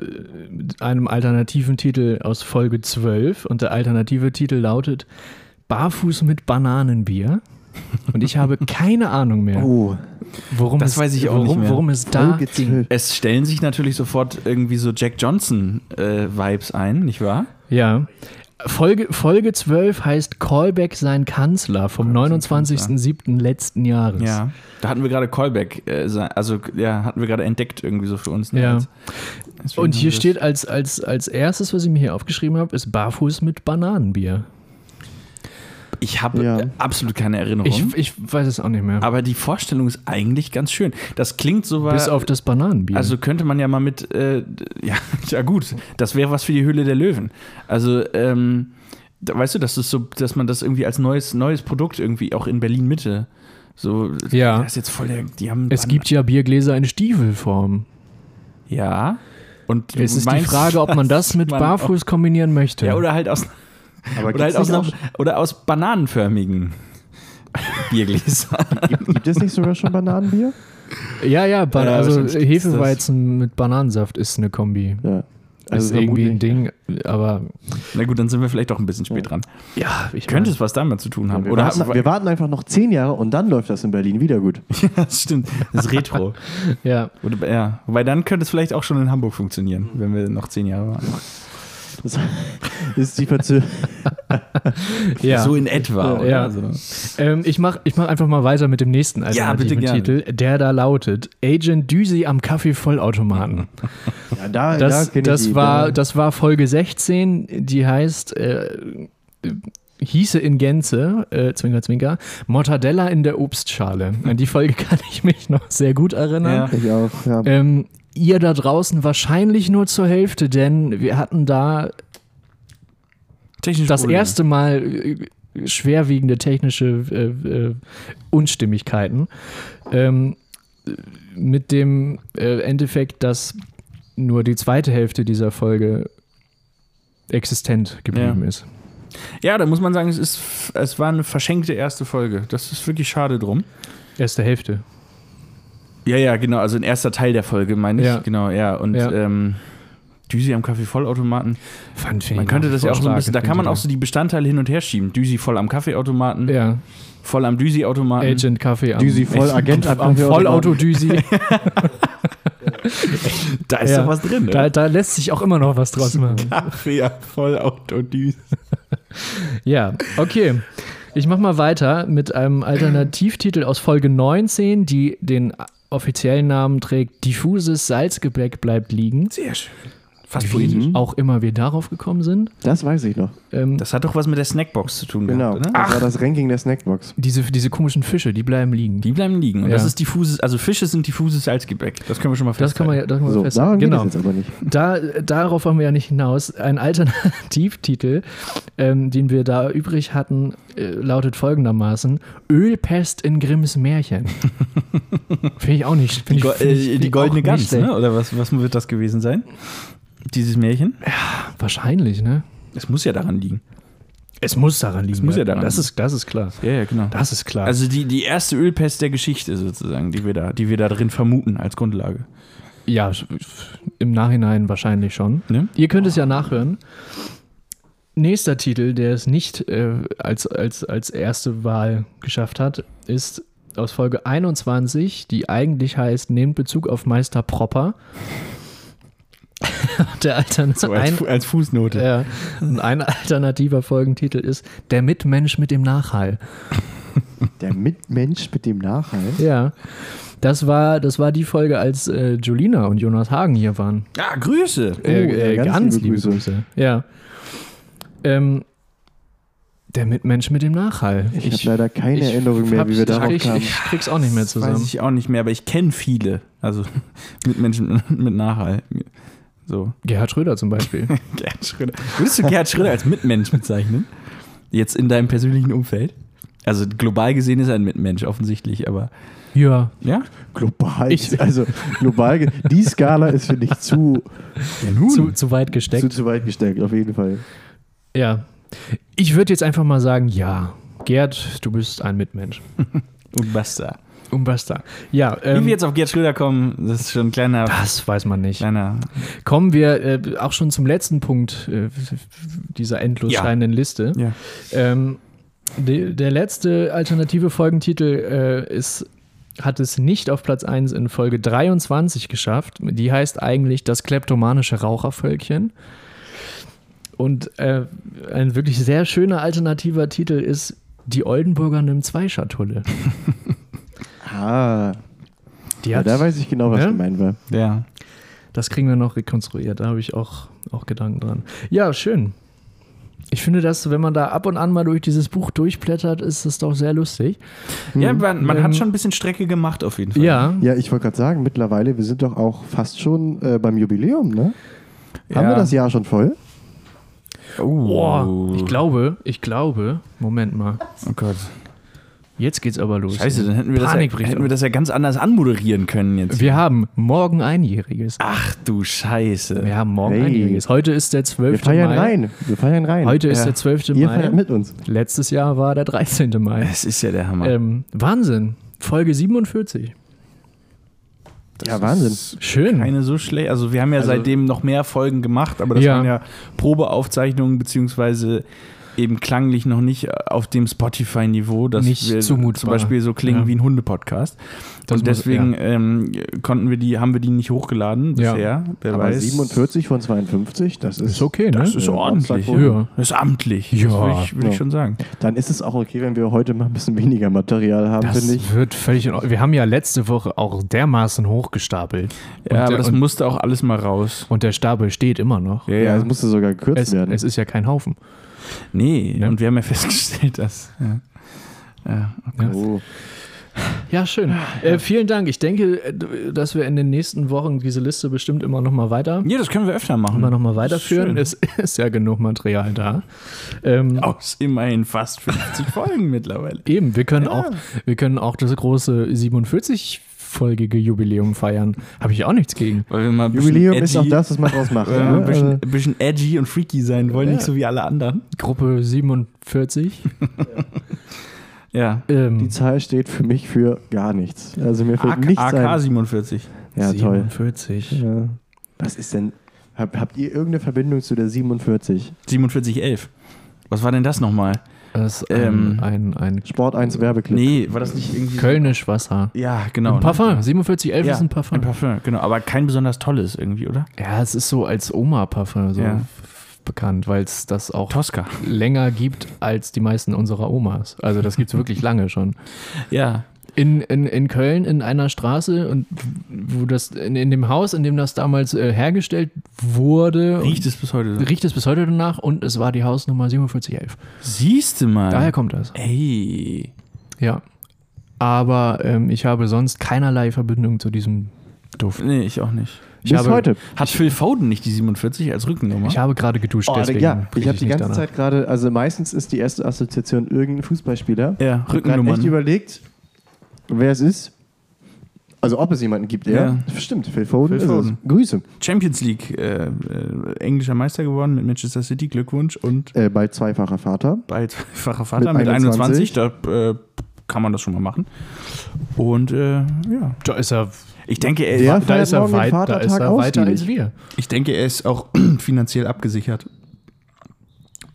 mit einem alternativen Titel aus Folge 12 und der alternative Titel lautet Barfuß mit Bananenbier. Und ich habe keine Ahnung mehr, Oh, worum, Das es, weiß ich auch worum, nicht mehr. worum es da. 12. Es stellen sich natürlich sofort irgendwie so Jack Johnson-Vibes ein, nicht wahr? Ja. Folge, Folge 12 heißt Callback sein Kanzler vom Callback sein 29.07. letzten Jahres. Ja. Da hatten wir gerade Callback, äh, also ja, hatten wir gerade entdeckt irgendwie so für uns. ne? Ja. Deswegen Und hier steht als, als, als erstes, was ich mir hier aufgeschrieben habe, ist Barfuß mit Bananenbier. Ich habe Ja. äh, absolut keine Erinnerung. Ich, ich weiß es auch nicht mehr. aber die Vorstellung ist eigentlich ganz schön. Das klingt so Bis wa- auf das Bananenbier. Also könnte man ja mal mit, äh, ja, ja gut, das wäre was für die Höhle der Löwen. Also, ähm, da, weißt du, dass, das so, dass man das irgendwie als neues, neues Produkt irgendwie auch in Berlin Mitte so, Ja. das ist jetzt voll der, die haben es gibt ja Biergläser in Stiefelform. ja und Es ist die Frage, ob man das mit man Barfuß kombinieren möchte. ja oder halt aus oder halt aus einer, oder aus bananenförmigen Biergläsern. gibt, gibt es nicht sogar schon Bananenbier? ja, ja, ba Ja, also. Hefeweizen mit Bananensaft ist eine Kombi. Ja. Das ist irgendwie ein. Ding, aber Na gut, dann sind wir vielleicht doch ein bisschen spät Ja. dran. ja, ich Könnte es was damit zu tun haben? Wir, oder warten, wir warten einfach noch zehn Jahre und dann läuft das in Berlin wieder gut. ja, das stimmt. Das ist Retro. ja, Oder, ja, wobei dann könnte es vielleicht auch schon in Hamburg funktionieren, wenn wir noch zehn Jahre warten. Das ist die Verzögerung. ja. So in etwa. oder? Ja. Also, Ähm, ich mache ich mach einfach mal weiter mit dem nächsten Ja, bitte alternativen gerne. Titel, der da lautet Agent Düsi am Kaffeevollautomaten. Ja, da, Das, da das, war, da- das war Folge 16, die heißt, äh, äh, hieße in Gänze, äh, Zwinker, Zwinker, Mortadella in der Obstschale. An die Folge kann ich mich noch sehr gut erinnern. Ja. Ich auch, ja. Ähm, ihr da draußen wahrscheinlich nur zur Hälfte, denn wir hatten da technisch das Probleme. erste Mal äh, schwerwiegende technische äh, äh, Unstimmigkeiten. Ähm, mit dem äh, Endeffekt, dass nur die zweite Hälfte dieser Folge existent geblieben ist. Ja, da muss man sagen, es, ist, es war eine verschenkte erste Folge. Das ist wirklich schade drum. Erste Hälfte. Ja, ja, genau. Also ein erster Teil der Folge, meine ich. Ja. Genau, ja. Und Ja. Ähm, Düsi am Kaffeevollautomaten. Fand ich Man könnte das ja auch so ein bisschen, da kann man auch so die Bestandteile hin und her schieben. Düsi voll am Kaffeeautomaten. Ja, voll am Düsi-Automaten. Agent Kaffee am, Düsi voll Agent am, am Vollauto-Düsi. Da ist Ja. doch was drin. da, oder? da lässt sich auch immer noch was draus machen. Kaffee am Vollauto Düsi. Ja, okay. Ich mach mal weiter mit einem Alternativtitel aus Folge 19, die den offiziellen Namen trägt Diffuses Salzgebäck bleibt liegen. Sehr schön. Fast Wie poetisch. auch immer wir darauf gekommen sind. Das weiß ich noch. Ähm, Das hat doch was mit der Snackbox zu tun Genau. gehabt, oder? Das war das Ranking der Snackbox. diese, diese komischen Fische, die bleiben liegen. Die bleiben liegen. Und Ja. das ist diffuses, also Fische sind diffuses Salzgebäck. Das können wir schon mal Das kann man ja das kann man So, festhalten. geht Genau. es jetzt aber nicht. Da, darauf wollen wir ja nicht hinaus. Ein Alternativtitel, ähm, den wir da übrig hatten, äh, lautet folgendermaßen: Ölpest in Grimms Märchen. Finde ich auch nicht. Die, ich, äh, die goldene Gans, ne? oder was, was wird das gewesen sein? Dieses Märchen? Wahrscheinlich, ne? Es muss ja daran liegen. Es muss daran liegen. muss ja daran das liegen. ist, das ist klar. Ja, ja, genau. Das ist klar. Also die, die erste Ölpest der Geschichte sozusagen, die wir, da, die wir da drin vermuten als Grundlage. ja, im Nachhinein wahrscheinlich schon. Ne? Ihr könnt es ja nachhören. Nächster Titel, der es nicht äh, als, als, als erste Wahl geschafft hat, ist aus Folge 21, die eigentlich heißt Nehmt Bezug auf Meister Propper. Der Altern So als, ein, Fu- als Fußnote. ja, und ein alternativer Folgentitel ist Der Mitmensch mit dem Nachhall. Der Mitmensch mit dem Nachhall. Ja, das war, das war die Folge, als äh, Julina und Jonas Hagen hier waren. Ah, Grüße. Äh, Oh, ja, äh, ganz ganz, liebe liebe Grüße. Grüße. Ja. Ähm, der Mitmensch mit dem Nachhall. Ich, habe leider keine Erinnerung mehr, hab's- wie wir darauf ich, kamen. Ich krieg's auch nicht mehr Das weiß zusammen. ich auch nicht mehr, aber ich kenne viele. Also mit Menschen mit Nachhall. So. Gerhard Schröder zum Beispiel. Gerhard Schröder. Würdest du Gerhard Schröder als Mitmensch bezeichnen? Jetzt in deinem persönlichen Umfeld? Also global gesehen ist er ein Mitmensch offensichtlich, aber ja. ja? Global, Ich- also global, die Skala ist, finde ich, zu, Zu, zu weit gesteckt. zu, zu weit gesteckt, auf jeden Fall. ja. Ich würde jetzt einfach mal sagen, ja. Gerd, du bist ein Mitmensch. Und basta. Basta. Ja, Wie ähm, wir jetzt auf Gerhard Schröder kommen, das ist schon ein kleiner, das weiß man nicht. kleiner Kommen wir äh, auch schon zum letzten Punkt äh, dieser endlos Ja. scheinenden Liste. ja. Ähm, Die, der letzte alternative Folgentitel äh, ist, hat es nicht auf Platz 1 in Folge 23 geschafft. Die heißt eigentlich Das kleptomanische Rauchervölkchen. Und äh, ein wirklich sehr schöner alternativer Titel ist Die Oldenburger nimmt zwei Schatulle. Ah, Die ja, hat, da weiß ich genau, was Ja? gemeint war. Ja. das kriegen wir noch rekonstruiert. Da habe ich auch, auch Gedanken dran. Ja, schön. Ich finde, dass, wenn man da ab und an mal durch dieses Buch durchblättert, ist es doch sehr lustig. Ja, man, man Ähm, hat schon ein bisschen Strecke gemacht auf jeden Fall. Ja, Ja, ich wollte gerade sagen, mittlerweile, wir sind doch auch fast schon äh, beim Jubiläum, ne? Haben Ja. wir das Jahr schon voll? Oh, Boah, ich glaube, ich glaube, Moment mal, Oh Gott. Jetzt geht's aber los. Scheiße, dann hätten wir, das ja, hätten wir das ja ganz anders anmoderieren können jetzt. Wir haben morgen Einjähriges. Ach du Scheiße. Wir haben morgen Hey. Einjähriges. Heute ist der 12. Wir feiern Mai. rein. Wir feiern rein. Heute ist Ja. der 12. Ihr Mai. feiert mit uns. Letztes Jahr war der 13. Mai. Es ist ja der Hammer. Ähm, Wahnsinn. Folge 47. ja, Wahnsinn. Schön. Keine so schlecht. Also wir haben ja Also- seitdem noch mehr Folgen gemacht, aber das Ja. waren ja Probeaufzeichnungen beziehungsweise eben klanglich noch nicht auf dem Spotify-Niveau, dass Nicht wir zumutbar. zum Beispiel so klingen Ja. wie ein Hunde-Podcast. Das Und muss- deswegen ähm, konnten wir die, haben wir die nicht hochgeladen Ja. bisher. Wer Aber weiß. 47 von 52, das ist. Ist okay, ne? Das ist Ja, ordentlich. Ja. Das ist amtlich. Ja. Das würde ich, würd ich Ja. schon sagen. Dann ist es auch okay, wenn wir heute mal ein bisschen weniger Material haben, Das finde ich. wird völlig in Ordnung. Wir haben ja letzte Woche auch dermaßen hochgestapelt. Ja, Und aber der- das musste auch alles mal raus. Und der Stapel steht immer noch. Ja, Ja, ja. es musste sogar gekürzt Es, werden. es ist ja kein Haufen. Nee, Ja. und wir haben ja festgestellt, dass. Ja. Ja, okay. oh. Ja, schön. Äh, vielen Dank. Ich denke, äh, dass wir in den nächsten Wochen diese Liste bestimmt immer noch mal weiter, ja, das können wir öfter machen. immer noch mal weiterführen. Es ist ja genug Material da. Ähm, Aus immerhin fast 50 Folgen mittlerweile. Eben, wir können, Ja. auch, wir können auch das große 47-folgige Jubiläum feiern. Habe ich auch nichts gegen. Weil wir mal ein bisschen Jubiläum ist auch edgy- das, was man draus macht. weil wir ne? ein bisschen, Also, bisschen edgy und freaky sein wollen, Ja. nicht so wie alle anderen. Gruppe 47. Ja. Ähm, die Zahl steht für mich für gar nichts. Also mir fällt AK, nichts AK ein. 47. Ja, toll. 47. Ja. Was ist denn. Hab, habt ihr irgendeine Verbindung zu der 47? 4711. Was war denn das nochmal? Das ist Ähm, ein, ein, ein Sport 1 Werbeclip. Nee, war das nicht irgendwie. Kölnisch Wasser. Ja, genau. Ein Parfum. 4711 Ja, ist ein Parfum. Ein Parfum, genau. Aber kein besonders tolles irgendwie, oder? Ja, es ist so als Oma-Parfum so Ja. bekannt, weil es das auch Tosca. länger gibt als die meisten unserer Omas. Also das gibt es wirklich lange schon. Ja. In, in, in Köln in einer Straße und wo das in, in dem Haus, in dem das damals äh, hergestellt wurde, Riecht es bis heute so. riecht es bis heute danach und es war die Hausnummer 4711. Siehst du mal. Daher kommt das. Ey. Ja. Aber ähm, ich habe sonst keinerlei Verbindung zu diesem Duft. Nee, ich auch nicht. Ich Bis habe, heute. Hat Phil Foden nicht die 47 als Rückennummer? Ich habe gerade geduscht, Oh, deswegen. ja, ich habe die ganze danach. Zeit gerade, also meistens ist die erste Assoziation irgendein Fußballspieler. ja, Ich habe Rückennummer. echt überlegt, wer es ist. Also ob es jemanden gibt, ja. Ja. Stimmt, Phil Foden. Phil Foden. Grüße. Champions League äh, äh, englischer Meister geworden mit Manchester City. Glückwunsch. Und Äh, bald zweifacher Vater. bei zweifacher Vater Mit mit 21. 21. Da äh, kann man das schon mal machen. Und äh, ja, Da ist er, ich denke, er, da ist er, weit, da ist er weiter als wir. ich denke, er ist auch finanziell abgesichert.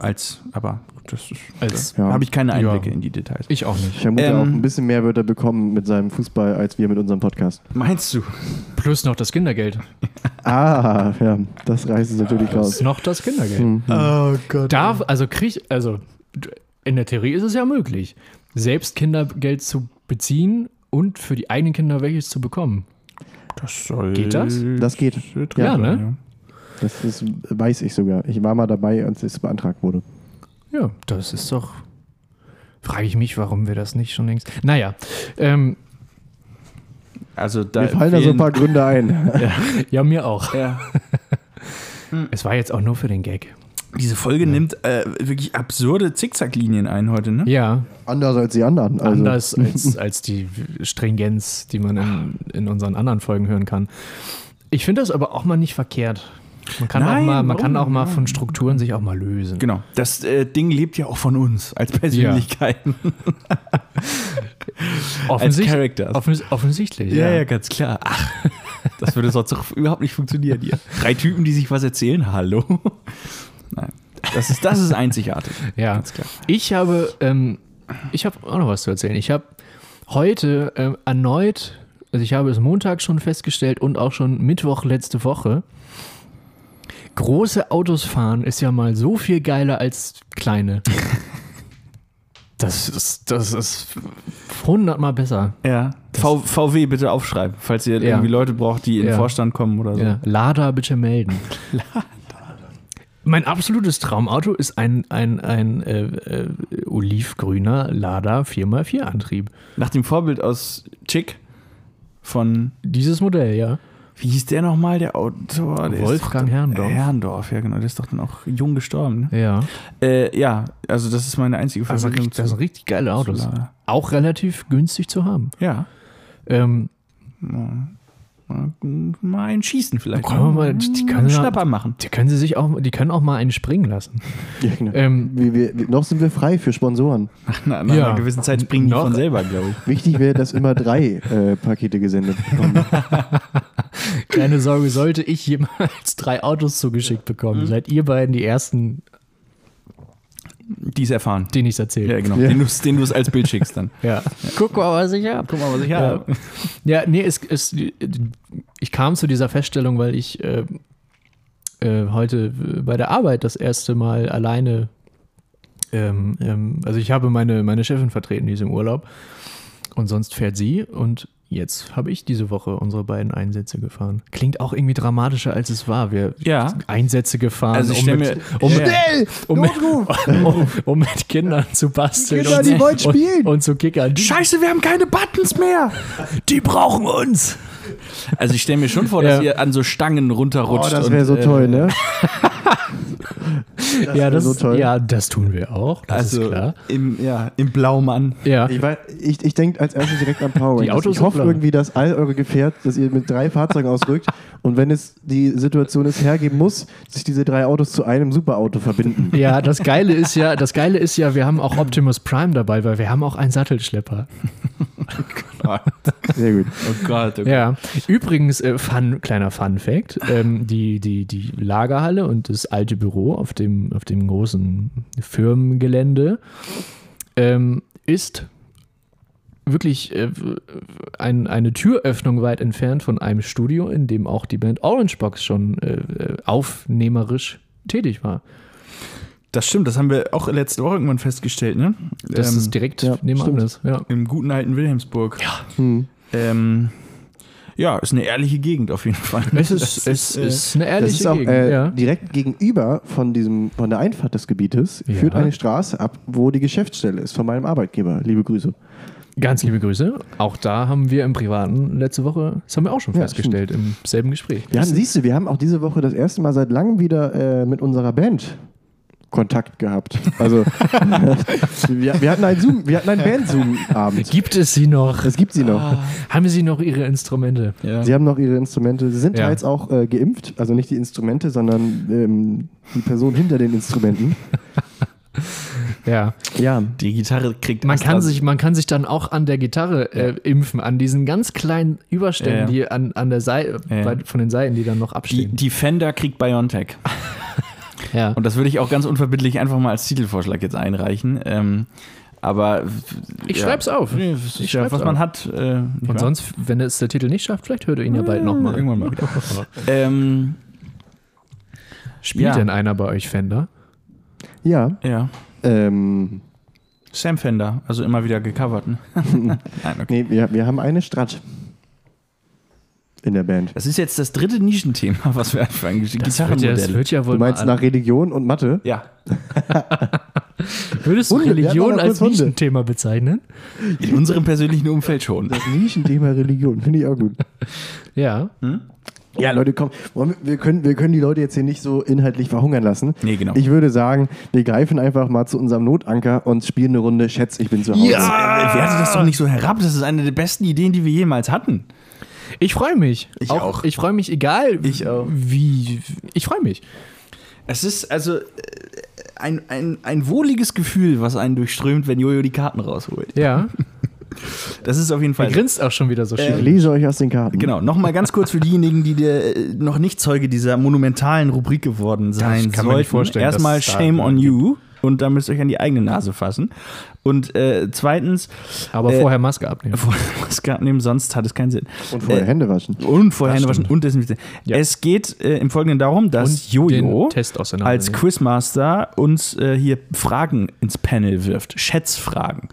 Als, aber das ist, Als- da Ja. habe ich keine Einblicke Ja. in die Details. Ich auch Ich nicht. vermute Ähm, auch ein bisschen mehr wird er bekommen mit seinem Fußball als wir mit unserem Podcast. Meinst du? Plus noch das Kindergeld. Ah, ja, das reißt es natürlich ist raus. noch das Kindergeld. Mhm. Oh Gott. Darf, also krieg, also in der Theorie ist es ja möglich, selbst Kindergeld zu beziehen und für die eigenen Kinder welches zu bekommen. Das soll. Geht das? Das geht. Ja, ne? Das ist, weiß ich sogar. Ich war mal dabei, als es beantragt wurde. Ja, das ist doch. Frage ich mich, warum wir das nicht schon längst. Naja, ähm, Also da Mir fallen da so ein paar Gründe ein. ja, mir auch. Ja. Es war jetzt auch nur für den Gag. Diese Folge nimmt äh, wirklich absurde Zickzacklinien ein heute, ne? Ja, Anders als die anderen. Also, anders als, als die Stringenz, die man in, in unseren anderen Folgen hören kann. Ich finde das aber auch mal nicht verkehrt. Man kann, Nein, auch, mal, man kann auch mal von Strukturen sich auch mal lösen. Genau. Das äh, Ding lebt ja auch von uns als Persönlichkeiten, als Offensicht, Characters. offens offensichtlich. ja, ja, ganz klar. Ach, das würde sonst doch überhaupt nicht funktionieren hier. Drei Typen, die sich was erzählen. Hallo. Nein. Das ist, das ist einzigartig. Ja, Ganz klar. ich habe, ähm, ich habe auch noch was zu erzählen. Ich habe heute ähm, erneut, also ich habe es Montag schon festgestellt und auch schon Mittwoch letzte Woche. Große Autos fahren ist ja mal so viel geiler als kleine. Das ist, das ist hundertmal besser. Ja. V, VW bitte aufschreiben, falls ihr Ja. irgendwie Leute braucht, die in den Ja. Vorstand kommen oder so. Ja. Lada bitte melden. Mein absolutes Traumauto ist ein, ein, ein äh, äh, olivgrüner Lada 4x4 Antrieb. Nach dem Vorbild aus Chick von, Dieses Modell, ja. Wie hieß der nochmal, der Autor? Der Wolfgang Herrndorf. Herrndorf, ja genau, der ist doch dann auch jung gestorben. Ne? Ja. Äh, ja, also das ist meine einzige Also Verbindung richtig, das sind richtig geile Autos. Lada. Auch relativ günstig zu haben. Ja. Ähm, Mal ein Schießen vielleicht. Können wir mal- die können ja- Schnapper machen. die können sie sich auch, die können auch mal einen springen lassen. Ja, genau. Ähm, wir, wir, wir, noch sind wir frei für Sponsoren. Nach, nach Ja. einer gewissen Zeit springen die Noch- von selber, glaube ich. Wichtig wäre, dass immer drei äh, Pakete gesendet bekommen. keine Sorge, sollte ich jemals drei Autos zugeschickt bekommen, seid ihr beiden die ersten, Die ist erfahren. denen ich es erzähle. Ja, genau. Ja. Den du den du es als Bild schickst dann. Ja. Guck mal, was ich habe. Guck mal, was ich Ja, habe. ja nee, es, es, ich kam zu dieser Feststellung, weil ich äh, äh, heute bei der Arbeit das erste Mal alleine, ähm, ähm, also ich habe meine, meine Chefin vertreten, die ist im Urlaub und sonst fährt sie und jetzt habe ich diese Woche unsere beiden Einsätze gefahren. Klingt auch irgendwie dramatischer, als es war. Wir Ja. sind Einsätze gefahren, Also ich um, mit, mir- um, mit, Schnell! um, um, um mit Kindern zu basteln Kinder, und, die wollen spielen! und, und zu kickern. Scheiße, wir haben keine Buttons mehr. die brauchen uns! Also ich stelle mir schon vor, dass Ja. ihr an so Stangen Oh, runterrutscht. das und, wäre so äh, toll, ne? ja, wär das, so toll. ja, das tun wir auch. Das Also ist klar. Im, ja, im Blaumann. Ja. Ich, weiß- ich, ich denke als erstes direkt an Power Die Rangers. Autos Ich hoffe blau. irgendwie, dass all eure Gefährt, dass ihr mit drei Fahrzeugen ausrückt und wenn es die Situation es hergeben muss, sich diese drei Autos zu einem Superauto verbinden. Ja, das Geile ist ja, das Geile ist ja, wir haben auch Optimus Prime dabei, weil wir haben auch einen Sattelschlepper. Sehr gut. Oh Gott, oh Gott. Ja. Übrigens, äh, fun, kleiner Fun Fact: ähm, die, die, die Lagerhalle und das alte Büro auf dem, auf dem großen Firmengelände ähm, ist wirklich äh, ein, eine Türöffnung weit entfernt von einem Studio, in dem auch die Band Orangebox schon äh, äh, aufnehmerisch tätig war. Das stimmt, das haben wir auch letzte Woche irgendwann festgestellt, ne? Das Ähm, ist direkt ja, nebenan. Ja. Im guten alten Wilhelmsburg. Ja. Hm. Ähm, ja, ist eine ehrliche Gegend auf jeden Fall. Es ist, Das es äh, ist eine Das ehrliche ist auch Gegend. äh, ja. direkt gegenüber von, diesem, von der Einfahrt des Gebietes Ja. führt eine Straße ab, wo die Geschäftsstelle ist von meinem Arbeitgeber. Liebe Grüße. Ganz liebe Grüße. Auch da haben wir im Privaten letzte Woche, das haben wir auch schon Ja, festgestellt, im selben Gespräch. Wir haben, siehst du, wir haben auch diese Woche das erste Mal seit langem wieder äh, mit unserer Band Kontakt gehabt. Also wir, wir hatten einen Zoom, wir hatten einen Band-Zoom-Abend. Gibt es sie noch? Es gibt sie noch. Haben sie noch ihre Instrumente? ja. Sie haben noch ihre Instrumente. Sie sind Ja. teils auch äh, geimpft, also nicht die Instrumente, sondern ähm, die Person hinter den Instrumenten. Ja. Ja, Die Gitarre kriegt Man kann, sich, man kann sich dann auch an der Gitarre äh, impfen, an diesen ganz kleinen Überständen, Ja, ja. die an, an der Seite, Ja, von den Seiten, die dann noch die, abstehen. die Fender kriegt Biontech. ja. Und das würde ich auch ganz unverbindlich einfach mal als Titelvorschlag jetzt einreichen. Ähm, aber Ich schreib's auf. Nee, Ich ja, schreib's was auf. man hat. Äh, Und sonst, wenn es der Titel nicht schafft, vielleicht hört ihr ihn ja bald nochmal. Irgendwann mal wieder. ähm, Spielt Ja. denn einer bei euch Fender? ja. ja. Ähm, Sam Fender, also immer wieder gecovert. Ne? Nein, okay. nee, wir, wir haben eine Strat in der Band. Das ist jetzt das dritte Nischenthema, was wir für ein Das wird, ja, Gitarrenmodell. das wird ja Du meinst nach Religion und Mathe? ja, Würdest du Hunde, Religion als Hunde. Nischenthema bezeichnen? in unserem persönlichen Umfeld schon. Das Nischenthema Religion, finde ich auch gut. Ja. Ja, Leute, komm, wir, wir, können, wir können die Leute jetzt hier nicht so inhaltlich verhungern lassen. Nee, genau. Ich würde sagen, wir greifen einfach mal zu unserem Notanker und spielen eine Runde Schätz, ich bin zu Hause. Ja! Werte das doch nicht so herab. Das ist eine der besten Ideen, die wir jemals hatten. Ich freue mich. Ich auch. Ich freue mich, egal Ich auch. wie. Ich freue mich. Es ist also äh, ein, ein, ein wohliges Gefühl, was einen durchströmt, wenn Jojo die Karten rausholt. Ja. Das ist auf jeden Er Fall. grinst auch schon wieder so Ich schön. lese euch aus den Karten. Genau, nochmal ganz kurz für diejenigen, die dir äh, noch nicht Zeuge dieser monumentalen Rubrik geworden sein kann man nicht sollten. vorstellen, Erstmal Shame on you und da müsst ihr euch an die eigene Nase fassen. Und äh, zweitens, Aber Äh, vorher Maske abnehmen. vorher Maske abnehmen, sonst hat es keinen Sinn. Und vorher Äh, Hände waschen. Und vorher Hände waschen und desinfizieren. Ja. Es geht äh, im Folgenden darum, dass Und Jojo als. Quizmaster uns äh, hier Fragen ins Panel wirft, Schätzfragen.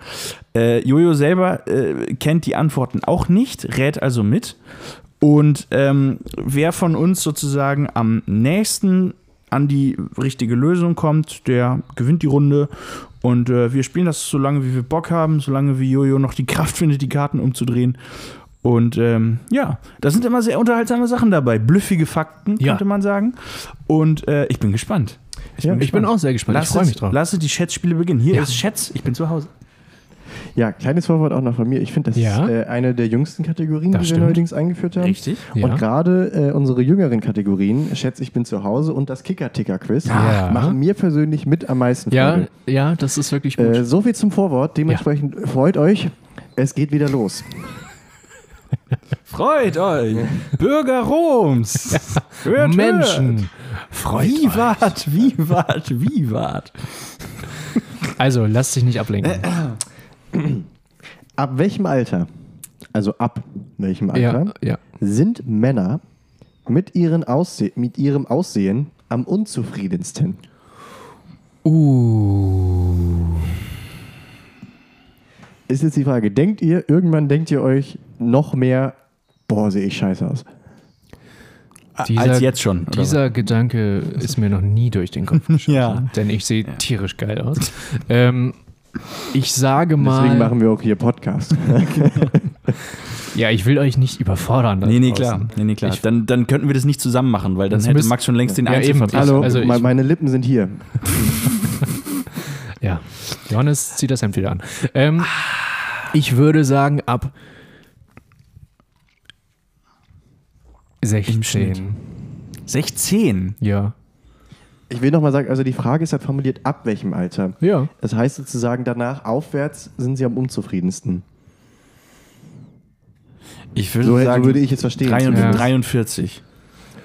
Äh, Jojo selber äh, kennt die Antworten auch nicht, rät also mit. Und ähm, wer von uns sozusagen am nächsten an die richtige Lösung kommt, der gewinnt die Runde. Und äh, wir spielen das so lange, wie wir Bock haben, solange wie Jojo noch die Kraft findet, die Karten umzudrehen. Und ähm, ja, da sind immer sehr unterhaltsame Sachen dabei. Blüffige Fakten, Ja. könnte man sagen. Und äh, ich bin gespannt. Ich, Ja, Ich bin auch sehr gespannt. Ich Lasst freue mich drauf. Lasst die Schätzspiele beginnen. Hier Ja. ist Schätz, ich bin zu Hause. Ja, kleines Vorwort auch noch von mir. Ich finde, das Ja. ist äh, eine der jüngsten Kategorien, Das die stimmt. wir neuerdings eingeführt haben. Richtig. Ja. Und gerade äh, unsere jüngeren Kategorien, schätze ich bin zu Hause und das Kicker-Ticker-Quiz, Ja. machen mir persönlich mit am meisten Ja, Freude. ja, das ist wirklich gut. Äh, so viel zum Vorwort. Dementsprechend freut euch. Es geht wieder los. Freut euch, Bürger Roms. Hört, Menschen, freut euch. Vivat, vivat, vivat. Also, lasst dich nicht ablenken. Ab welchem Alter, also ab welchem ja, Alter, ja. sind Männer mit, ihren Ausse mit ihrem Aussehen am unzufriedensten? Uh. Ist jetzt die Frage, denkt ihr, irgendwann denkt ihr euch noch mehr, boah, sehe ich scheiße aus? Als jetzt schon. oder Dieser Gedanke ist mir noch nie durch den Kopf geschossen. Ja. Denn ich sehe tierisch geil aus. ähm, ich sage mal. Deswegen machen wir auch hier Podcast. ja, ich will euch nicht überfordern. Nee, nee, klar. Nee, nee, klar. Ich- dann, dann könnten wir das nicht zusammen machen, weil dann hätte Max schon längst den Ja, Einzelvertrag. Hallo, also ich- me- meine Lippen sind hier. Ja. Johannes zieht das Hemd wieder an. Ähm, ich würde sagen, ab 16. Schnitt. 16. Ja. Ich will nochmal sagen, also die Frage ist halt formuliert, ab welchem Alter? Ja. Das heißt sozusagen, danach aufwärts sind sie am unzufriedensten. Ich würde So, so sagen, würde ich es verstehen. 43. Ja. 43.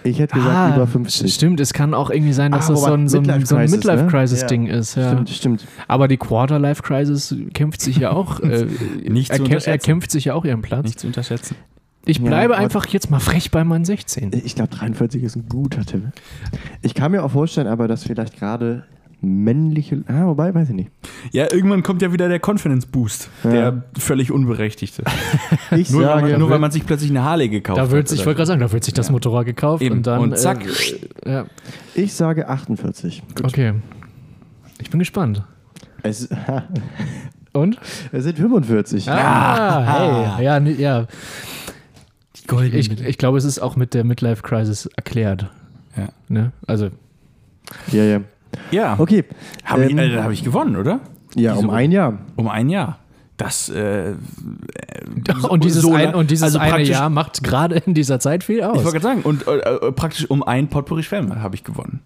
Ich hätte gesagt über 50. Stimmt, es kann auch irgendwie sein, dass Ah, das so ein, so ein, ne? Midlife-Crisis-Ding Ja. ist. Ja. Stimmt, stimmt. Aber die Quarter-Life-Crisis kämpft sich ja auch. Äh, Nicht zu unterschätzen. erkämpft sich ja auch ihren Platz. Nicht zu unterschätzen. Ich Ja, bleibe aber- einfach jetzt mal frech bei meinen 16. Ich glaube, 43 ist ein guter Tipp. Ich kann mir auch vorstellen, aber dass vielleicht gerade männliche. Ah, wobei, weiß ich nicht. Ja, irgendwann kommt ja wieder der Confidence Boost, Ja. der völlig unberechtigte. Ich Nur, weil sage, man, nur weil man sich plötzlich eine Harley gekauft Da hat. wird sich, ich wollte gerade sagen, da wird sich das Motorrad gekauft Eben. und dann. Und zack. Äh, ja. ich sage 48. Okay. Ich bin gespannt. Es, Und? es sind 45. Ah, hey. Ja, nee, ja. Goldene Ich, Mitte. ich glaube, es ist auch mit der Midlife Crisis erklärt. Ja. Ne? Also, Ja, ja. Ja, Okay. habe ich, Ähm, äh, hab ich gewonnen, oder? Ja, Diese um ein Jahr. Um ein Jahr. Das, äh, und dieses, so ein, und dieses also eine Jahr macht gerade in dieser Zeit viel Ich aus. wollte gerade sagen, und äh, äh, praktisch um ein Potpourri Schwämme habe ich gewonnen.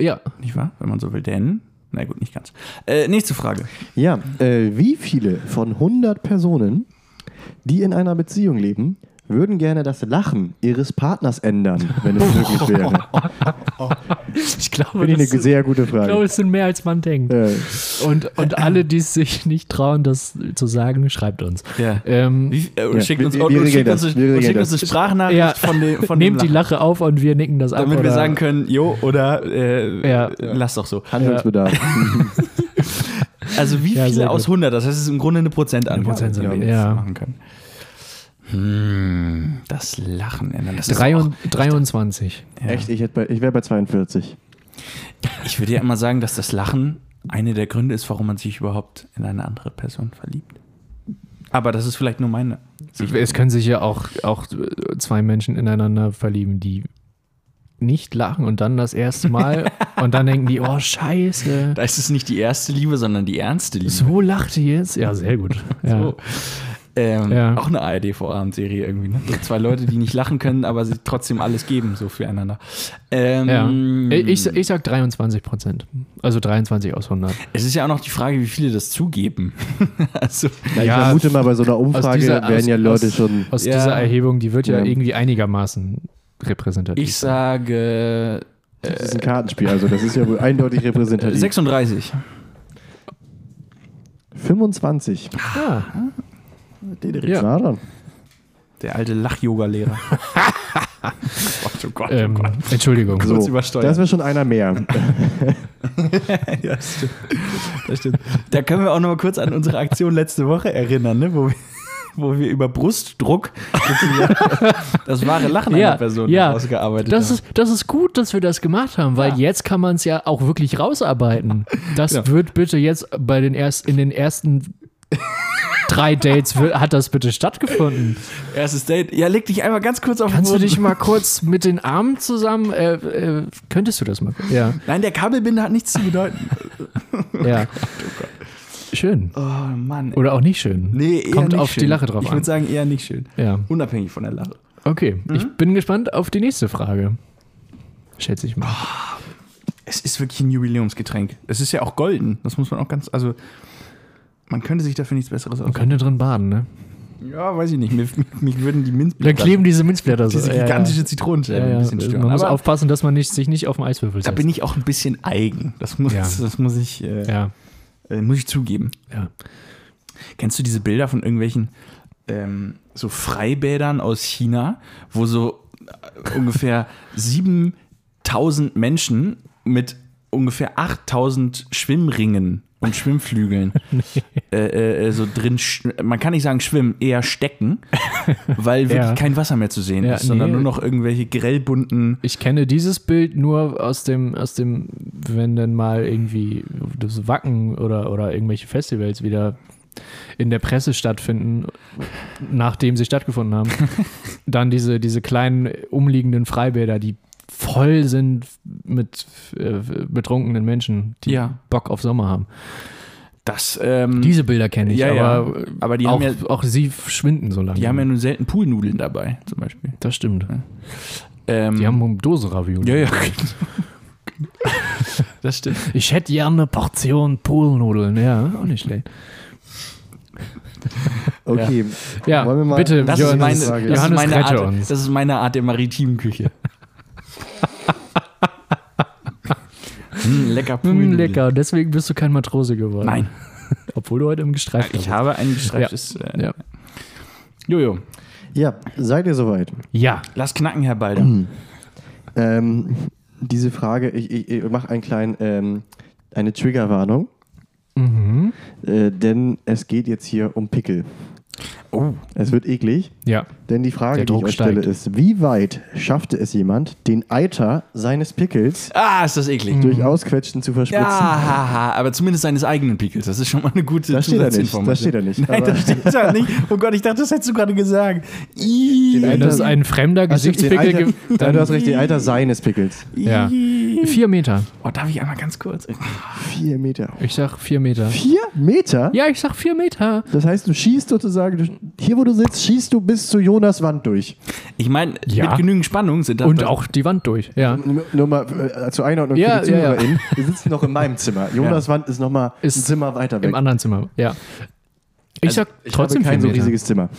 Ja. Nicht wahr? Wenn man so will. Denn, na gut, nicht ganz. Äh, nächste Frage. Ja, äh, wie viele von 100 Personen, die in einer Beziehung leben, würden gerne das Lachen ihres Partners ändern, wenn es möglich wäre? Ich glaube, Finde ich das, eine sehr gute ich glaube, Frage. es sind mehr als man denkt. Äh, Und, und alle, die es sich nicht trauen, das zu sagen, schreibt uns. Ja. Ähm, Wie, äh, Ja, schickt uns, wir schickt schickt eine Sprachnachricht ja, von, dem, von dem nehmt die Lachen, Lache auf und wir nicken das ab. damit wir sagen können, jo, oder äh, Ja. lass doch so. Handlungsbedarf. Also wie Ja, viele aus 100? Das heißt, es ist im Grunde eine Prozentangabe, die wir jetzt ja. machen können. Hm, das Lachen ändern. Das ist Drei auch, und- 23. ja. Echt, ich, bei- ich wäre bei 42. Ich würde ja immer sagen, dass das Lachen einer der Gründe ist, warum man sich überhaupt in eine andere Person verliebt. Aber das ist vielleicht nur meine. Es können sich ja auch, auch zwei Menschen ineinander verlieben, die nicht lachen und dann das erste Mal und dann denken die, oh Scheiße, Da ist es nicht die erste Liebe, sondern die ernste Liebe. so lacht die jetzt. Ja, sehr gut. Ja. So. Ähm, Ja. Auch eine ARD-Vorabendserie irgendwie. Ne? So zwei Leute, die nicht lachen können, aber sie trotzdem alles geben, so füreinander. Ähm, Ja. Ich, ich sag 23 Prozent. Also 23 aus 100. Es ist ja auch noch die Frage, wie viele das zugeben. also, Ja, ich vermute mal, bei so einer Umfrage dieser- werden aus- ja Leute aus- schon. Aus Ja. dieser Erhebung, die wird ja, Ja. irgendwie einigermaßen repräsentativ. ich sage Das ist ein Kartenspiel, also das ist ja wohl eindeutig äh, repräsentativ. 36. 25. Ah, Ja. Na dann. Der alte Lach-Yoga-Lehrer. Gott, oh Gott, ähm, Entschuldigung. Kurz So, das wäre schon einer mehr. ja, das stimmt. das stimmt. Da können wir auch noch mal kurz an unsere Aktion letzte Woche erinnern, ne? wo, wir, wo wir über Brustdruck das wahre Lachen Ja, einer Person ja. ausgearbeitet Das haben. ist, das ist gut, dass wir das gemacht haben, weil Ja. jetzt kann man es ja auch wirklich rausarbeiten. Das Ja. wird bitte jetzt bei den erst, in den ersten drei Dates hat das bitte stattgefunden. Erstes Date. Ja, leg dich einmal ganz kurz auf Kannst den du Boden. dich mal kurz mit den Armen zusammen, äh, äh, könntest du das mal? Ja, Nein, der Kabelbinder hat nichts zu bedeuten. ja. Schön. Oh Mann. Oder auch nicht schön. Nee, eher Kommt nicht auf schön. die Lache drauf Ich an. würde sagen, eher nicht schön. Ja, Unabhängig von der Lache. okay. Ich Mhm. bin gespannt auf die nächste Frage. Schätze ich mal. Es ist wirklich ein Jubiläumsgetränk. Es ist ja auch golden. Das muss man auch ganz. Also, man könnte sich dafür nichts Besseres Man aussuchen. könnte drin baden, ne? Ja, weiß ich nicht. Mir, mich würden die Dann Minzblätter. kleben diese Minzblätter so. diese Ja, ja. gigantische Zitronenscheibe Ja, ein bisschen stören. Man muss Aber aufpassen, dass man nicht, sich nicht auf den Eiswürfel da setzt. bin ich auch ein bisschen eigen. Das muss, das muss, ich, äh, äh, muss ich zugeben. ja. Kennst du diese Bilder von irgendwelchen ähm, so Freibädern aus China, wo so äh, ungefähr 7000 Menschen mit ungefähr 8000 Schwimmringen und Schwimmflügeln äh, äh, so drin, man kann nicht sagen schwimmen, eher stecken, weil wirklich Ja. kein Wasser mehr zu sehen Ja, ist, sondern nee. nur noch irgendwelche grellbunten. Ich kenne dieses Bild nur aus dem, aus dem, wenn dann mal irgendwie das Wacken oder, oder irgendwelche Festivals wieder in der Presse stattfinden, nachdem sie stattgefunden haben. dann diese, diese kleinen umliegenden Freibäder, die voll sind mit äh, betrunkenen Menschen, die Ja. Bock auf Sommer haben. Das, ähm, Diese Bilder kenne ich, Ja, ja. aber, Aber die auch, haben ja- auch sie schwinden so lange. die haben ja nur selten Poolnudeln dabei, zum Beispiel. das stimmt. Ähm, Die haben Dose Ravioli. ja, ja. das stimmt. Ich hätte gerne eine Portion Poolnudeln. Ja, auch nicht schlecht. Okay. Ja, Wollen wir mal- bitte, Das Johannes, ist meine, das ist meine Art, uns. das ist meine Art der maritimen Küche. Hm, lecker Hm, Poolnudeln. lecker, deswegen bist du kein Matrose geworden. Nein, Obwohl du heute im Gestreift ich habe ein gestreiftes. Äh, Ja. Jojo, Ja, seid ihr soweit? ja, lass knacken, Herr Balder. Ähm, diese Frage, ich, ich, ich mache einen kleinen, ähm, eine Triggerwarnung, mhm. äh, denn es geht jetzt hier um Pickel. Oh, Es wird eklig, ja. denn die Frage, die ich euch stelle, ist, wie weit schaffte es jemand, den Eiter seines Pickels ah, ist das eklig. durch Ausquetschen zu verspritzen? Ja, aber zumindest seines eigenen Pickels. Das ist schon mal eine gute Das steht da nicht. Das steht da nicht. Nein, das steht da nicht. Oh Gott, ich dachte, das hättest du gerade gesagt. Den Wenn das ein fremder Gesichtspickel gibt, dann du hast recht, den Eiter seines Pickels. Ja. vier Meter. Oh, darf ich einmal ganz kurz? Vier Meter. Ich sag vier Meter. Vier Meter? Ja, ich sag vier Meter. Das heißt, du schießt sozusagen, du, hier wo du sitzt, schießt du bis zu Jonas Wand durch. Ich meine, Ja. mit genügend Spannung sind das. Und auch die Wand durch. Ja. Nur, nur mal äh, zur Einordnung Ja, für die ja, ja. Wir sitzen noch in meinem Zimmer. Jonas Wand ist noch mal Ist ein Zimmer weiter weg. Im anderen Zimmer. Ja. Ich Also, sag ich trotzdem habe kein so riesiges Zimmer.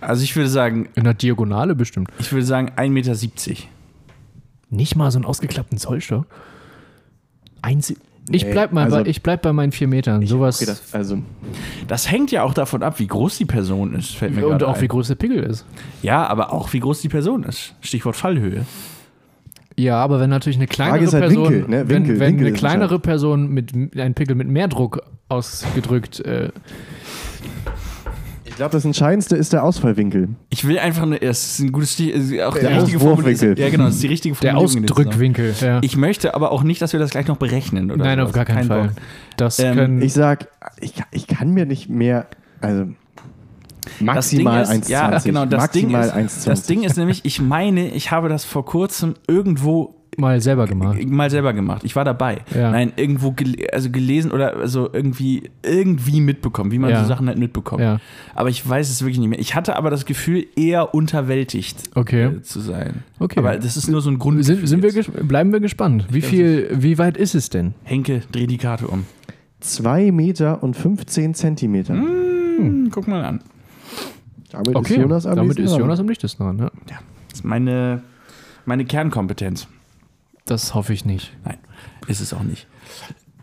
Also ich würde sagen, In der Diagonale bestimmt. ich würde sagen 1,70 Meter. Nicht mal so einen ausgeklappten Zollstock. Ich, bleib mal also- bei, ich bleib bei meinen vier Metern. Sowas. Okay, das, also, Das hängt ja auch davon ab, wie groß die Person ist, fällt mir und auch ein. wie groß der Pickel ist. Ja, aber auch wie groß die Person ist. Stichwort Fallhöhe. Ja, aber wenn natürlich eine kleinere halt Person, Winkel, ne? wenn, Winkel, wenn Winkel eine kleinere Person mit einem Pickel mit mehr Druck ausgedrückt, äh, ich glaube, das Entscheidendste ist der Ausfallwinkel. Ich will einfach eine, es ist ein gutes Stich, ist auch die Der richtige Auswurfwinkel. Formulierung. Ja, genau, das ist die richtige der Formulierung. dem Ausdrückwinkel. Ja. Ich möchte aber auch nicht, dass wir das gleich noch berechnen. Oder Nein, sowas. auf gar keinen Kein Fall. Bock. Das Ähm, können. Ich sag, ich, ich kann mir nicht mehr, also maximal das Ding ist, 1,20. Ja, genau, das Ding, maximal ist, 1,20. das Ding ist nämlich, ich meine, ich habe das vor kurzem irgendwo Mal selber gemacht. mal selber gemacht. Ich war dabei. Ja. Nein, irgendwo gel also gelesen oder also irgendwie, irgendwie mitbekommen, wie man Ja. so Sachen halt mitbekommt. Ja. Aber ich weiß es wirklich nicht mehr. Ich hatte aber das Gefühl, eher unterwältigt Okay. äh, zu sein. Okay. Aber das ist nur so ein Grund. Sind, sind wir bleiben wir gespannt. Wie viel, wie weit ist es denn? Henke, dreh die Karte um. 2 Meter und 15 Zentimeter. Hm, guck mal an. Damit Okay, ist Jonas am damit ist. Jonas am dichtesten dran. Ja. Das ist meine, meine Kernkompetenz. Das hoffe ich nicht. Nein, ist es auch nicht.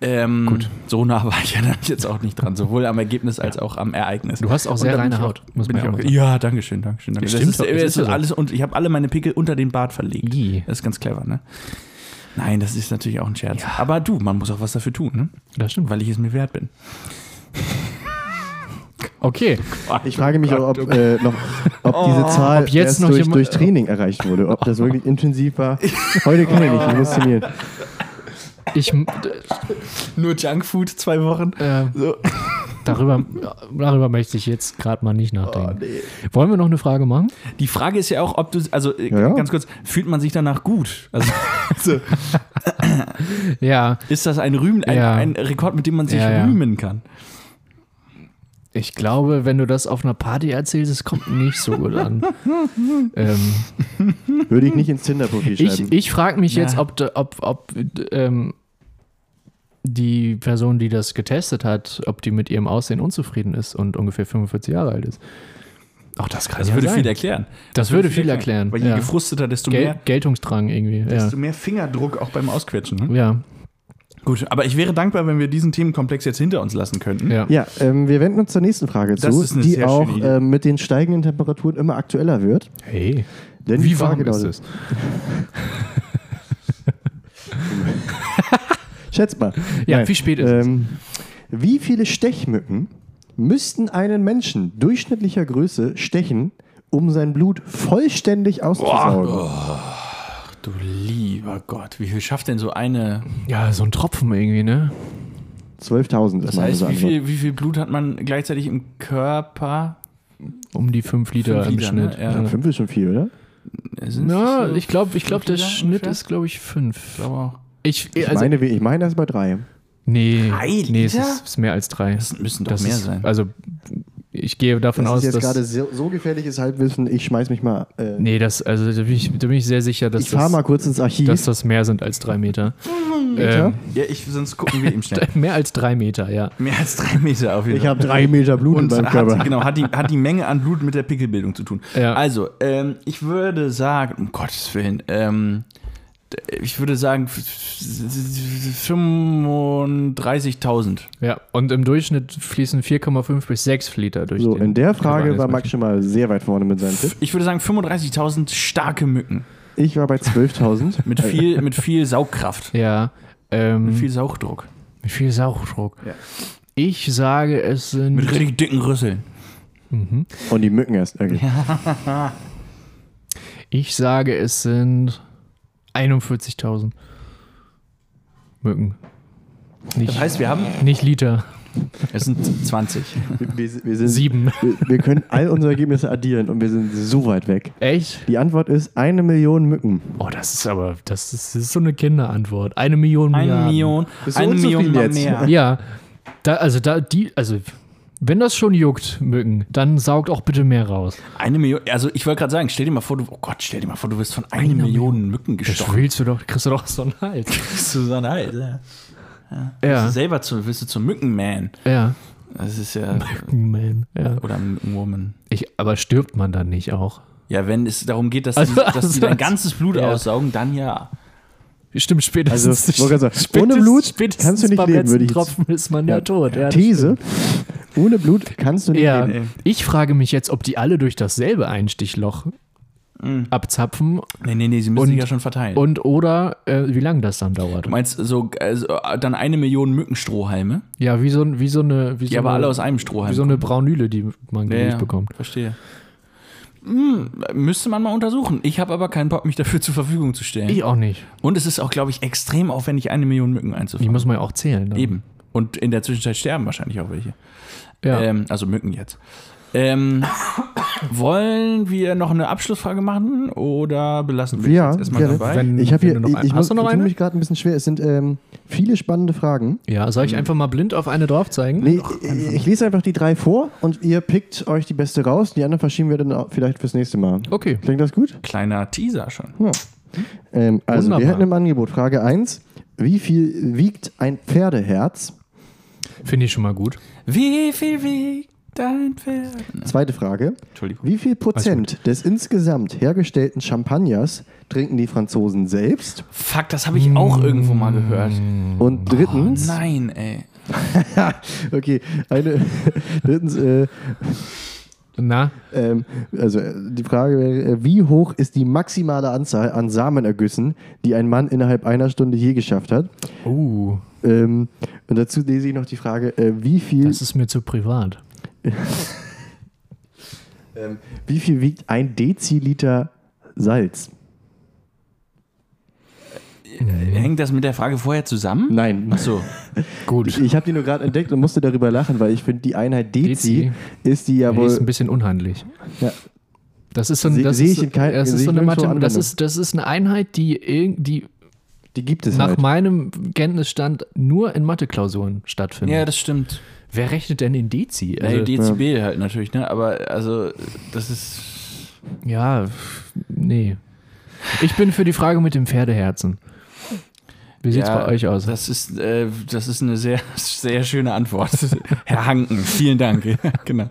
Ähm, Gut. So nah war ich ja dann jetzt auch nicht dran, sowohl am Ergebnis als auch am Ereignis. Du hast auch sehr reine ich auch- Haut, muss man ja auch, sagen. ja, danke schön, danke schön. Danke. Das stimmt ist, das ist ja so. alles und ich habe alle meine Pickel unter den Bart verlegt. I. Das ist ganz clever, ne? Nein, das ist natürlich auch ein Scherz. Aber du, man muss auch was dafür tun, ne? Das stimmt. Weil ich es mir wert bin. Okay. Ich frage mich auch, ob, äh, noch, ob diese Zahl Oh, Ob jetzt erst noch durch, durch Training erreicht wurde. Ob das wirklich intensiv war. Heute kann ich nicht, ich muss trainieren. Ich, Nur Junkfood, zwei Wochen. äh, So. darüber, darüber möchte ich jetzt gerade mal nicht nachdenken. Oh, Wollen wir noch eine Frage machen? Die Frage ist ja auch, ob du, also äh, Ja, ja. ganz kurz, fühlt man sich danach gut? Also, so, Ja, ist das ein, Rühm, ein, Ja. ein Rekord, mit dem man sich Ja, ja. rühmen kann? Ich glaube, wenn du das auf einer Party erzählst, es kommt nicht so gut an. ähm, Würde ich nicht ins Tinder-Profil ich schreiben. ich frage mich Ja. jetzt, ob, ob, ob ähm, die Person, die das getestet hat, ob die mit ihrem Aussehen unzufrieden ist und ungefähr 45 Jahre alt ist. Auch das kann Das ja würde sein. viel erklären. Das würde viel erklären. Weil je ja. gefrusteter, desto Gel mehr, Geltungsdrang irgendwie. Ja. desto mehr Fingerdruck auch beim Ausquetschen. Ne? ja, Gut, aber ich wäre dankbar, wenn wir diesen Themenkomplex jetzt hinter uns lassen könnten. ja. ja, ähm, wir wenden uns zur nächsten Frage Das zu, ist eine die sehr auch ähm, mit den steigenden Temperaturen immer aktueller wird. Hey, Denn wie warm Frage ist es? Schätzt mal. Ja, wie spät ist es? ähm, Wie viele Stechmücken müssten einen Menschen durchschnittlicher Größe stechen, um sein Blut vollständig auszusaugen? Du lieber Gott, wie viel schafft denn so eine? Ja, so ein Tropfen irgendwie, ne? 12.000 ist Das meine heißt, wie Antwort. viel, wie viel Blut hat man gleichzeitig im Körper? Um die 5 Liter Fünf im Liter, Schnitt. ne? Ja. Ja, fünf ist schon viel, oder? Sind's Na, so ich glaube, ich glaub, fünf der Liter Schnitt ungefähr? ist, glaube ich, 5. Ich glaube auch. Ich, Ich also, meine, ich meine, das ist bei drei. nee, Drei nee, es Liter? ist, ist mehr als 3. Das müssen doch Das mehr ist, sein. Also, ich gehe davon Das aus, ist jetzt dass. gerade so, so gefährliches Halbwissen. Ich schmeiß mich mal. Äh, Nee, das, also da bin ich, da bin ich sehr sicher, dass, ich fahre mal das, kurz ins Archiv. dass das mehr sind als 3 Meter. Meter? Ähm, Ja, ich, sonst gucken wir ihm schnell. mehr als 3 Meter, ja. Mehr als drei Meter auf jeden ich Fall. habe drei Meter Blut in Und meinem hat, Körper. genau, hat, die, hat die Menge an Blut mit der Pickelbildung zu tun. Ja. Also, ähm, ich würde sagen, um Gottes Willen, ähm, ich würde sagen f- f- 35.000. Ja, und im Durchschnitt fließen 4,5 bis 6 Liter durch So, den in der Frage war Max schon mal sehr weit vorne mit seinem Tipp. Ich würde sagen 35.000 starke Mücken Ich war bei 12.000. mit viel, mit viel Saugkraft. Ja, ähm, mit viel Saugdruck, mit viel Sauchdruck. Ja. Ich sage, es sind. mit richtig dicken Rüsseln. Mhm. Und die Mücken erst. Okay. Ich sage, es sind 41.000 Mücken. Nicht, Das heißt, wir haben, nicht Liter. es sind 20. Wir, wir, sind, Sieben. wir, wir können all unsere Ergebnisse addieren und wir sind so weit weg. Echt? Die Antwort ist eine Million Mücken. Oh, das ist aber, das ist, das ist so eine Kinderantwort. Eine Million Eine Milliarden. Million, Bist du eine Million jetzt? mehr. Ja, da, also da, die, also, wenn das schon juckt, Mücken, dann saugt auch bitte mehr raus. Eine Million, also ich wollte gerade sagen, stell dir mal vor, du, oh Gott, stell dir mal vor, du wirst von einer Eine Million Mücken Das gestochen. willst du doch, kriegst du doch so einen Hals. Bist du so ein Halt, ja. Ja, Selber zu, wirst du zum Mückenman. ja. Das ist ja, Man, ja. oder Mückenwoman. Ich, aber stirbt man dann nicht auch? Ja, wenn es darum geht, dass, Also- die, dass also- die dein ganzes Blut Ja. aussaugen, dann ja. Stimmt, Also, spätestens. gerade sagen, spätestens- ohne Blut spätestens kannst du nicht beim leben, letzten würde ich Tropfen ist man ja, Ja. tot. Ja, das These: Ohne Blut kannst du nicht Ja, leben. ich frage mich jetzt, ob die alle durch dasselbe Einstichloch abzapfen Nee, nee, nee, sie müssen Und- sich ja schon verteilen. und oder äh, wie lange das dann dauert. du meinst so, also, dann eine Million Mückenstrohhalme, Ja, wie so, wie so eine, wie die so aber eine, alle aus einem Strohhalm wie so eine Braunüle, die man Ja, ja, bekommt. Verstehe. Hm, müsste man mal untersuchen. Ich habe aber keinen Bock, mich dafür zur Verfügung zu stellen. Ich auch nicht. Und es ist auch, glaube ich, extrem aufwendig, eine Million Mücken Die einzufangen. muss man ja auch zählen. Dann. Eben. Und in der Zwischenzeit sterben wahrscheinlich auch welche. Ja. Ähm, also Mücken jetzt. Ähm, wollen wir noch eine Abschlussfrage machen oder belassen wir Ja, es jetzt erstmal gerne. dabei? Wenn- Ich habe hier, ich, ein- ich noch eine? mich gerade ein bisschen schwer. Es sind ähm, viele spannende Fragen. Ja, soll ich einfach mal blind auf eine drauf zeigen? Nee, ich, ich lese einfach die drei vor und ihr pickt euch die beste raus. Die anderen verschieben wir dann vielleicht fürs nächste Mal. Okay. Klingt das gut? Kleiner Teaser schon. Ja. Ähm, also, Wunderbar. wir hätten im Angebot Frage 1. Wie viel wiegt ein Pferdeherz? Finde ich schon mal gut. Wie viel wiegt dein Pferd? Zweite Frage. Entschuldigung. Wie viel Prozent des insgesamt hergestellten Champagners trinken die Franzosen selbst? Fuck, das habe ich auch irgendwo mal gehört. Und drittens, Oh, nein, ey. okay, eine, drittens, äh, Na, ähm, also äh, die Frage wäre, äh, wie hoch ist die maximale Anzahl an Samenergüssen, die ein Mann innerhalb einer Stunde je geschafft hat? uh, Ähm, und dazu lese ich noch die Frage, äh, wie viel, das ist mir zu privat. ähm, wie viel wiegt ein Deziliter Salz? Hängt das mit der Frage vorher zusammen? Nein. Ach so. Gut. Ich habe die nur gerade entdeckt und musste darüber lachen, weil ich finde, die Einheit Dezi, Dezi. ist die ja Die wohl. ist ein bisschen unhandlich. Ja. Das ist so, ein, das sehe ist, ich kein- das ist ich so eine Mathe, das ist, das ist eine Einheit, die, die Die gibt es nach halt. meinem Kenntnisstand nur in Mathe-Klausuren stattfindet. Ja, das stimmt. Wer rechnet denn in Dezi? Also Also, Dezibel halt natürlich, ne? Aber also, das ist. ja, nee. Ich bin für die Frage mit dem Pferdeherzen. Wie sieht's ja, bei euch aus? Das ist, äh, das ist eine sehr, sehr schöne Antwort. Herr Hanken, vielen Dank. Ja, genau.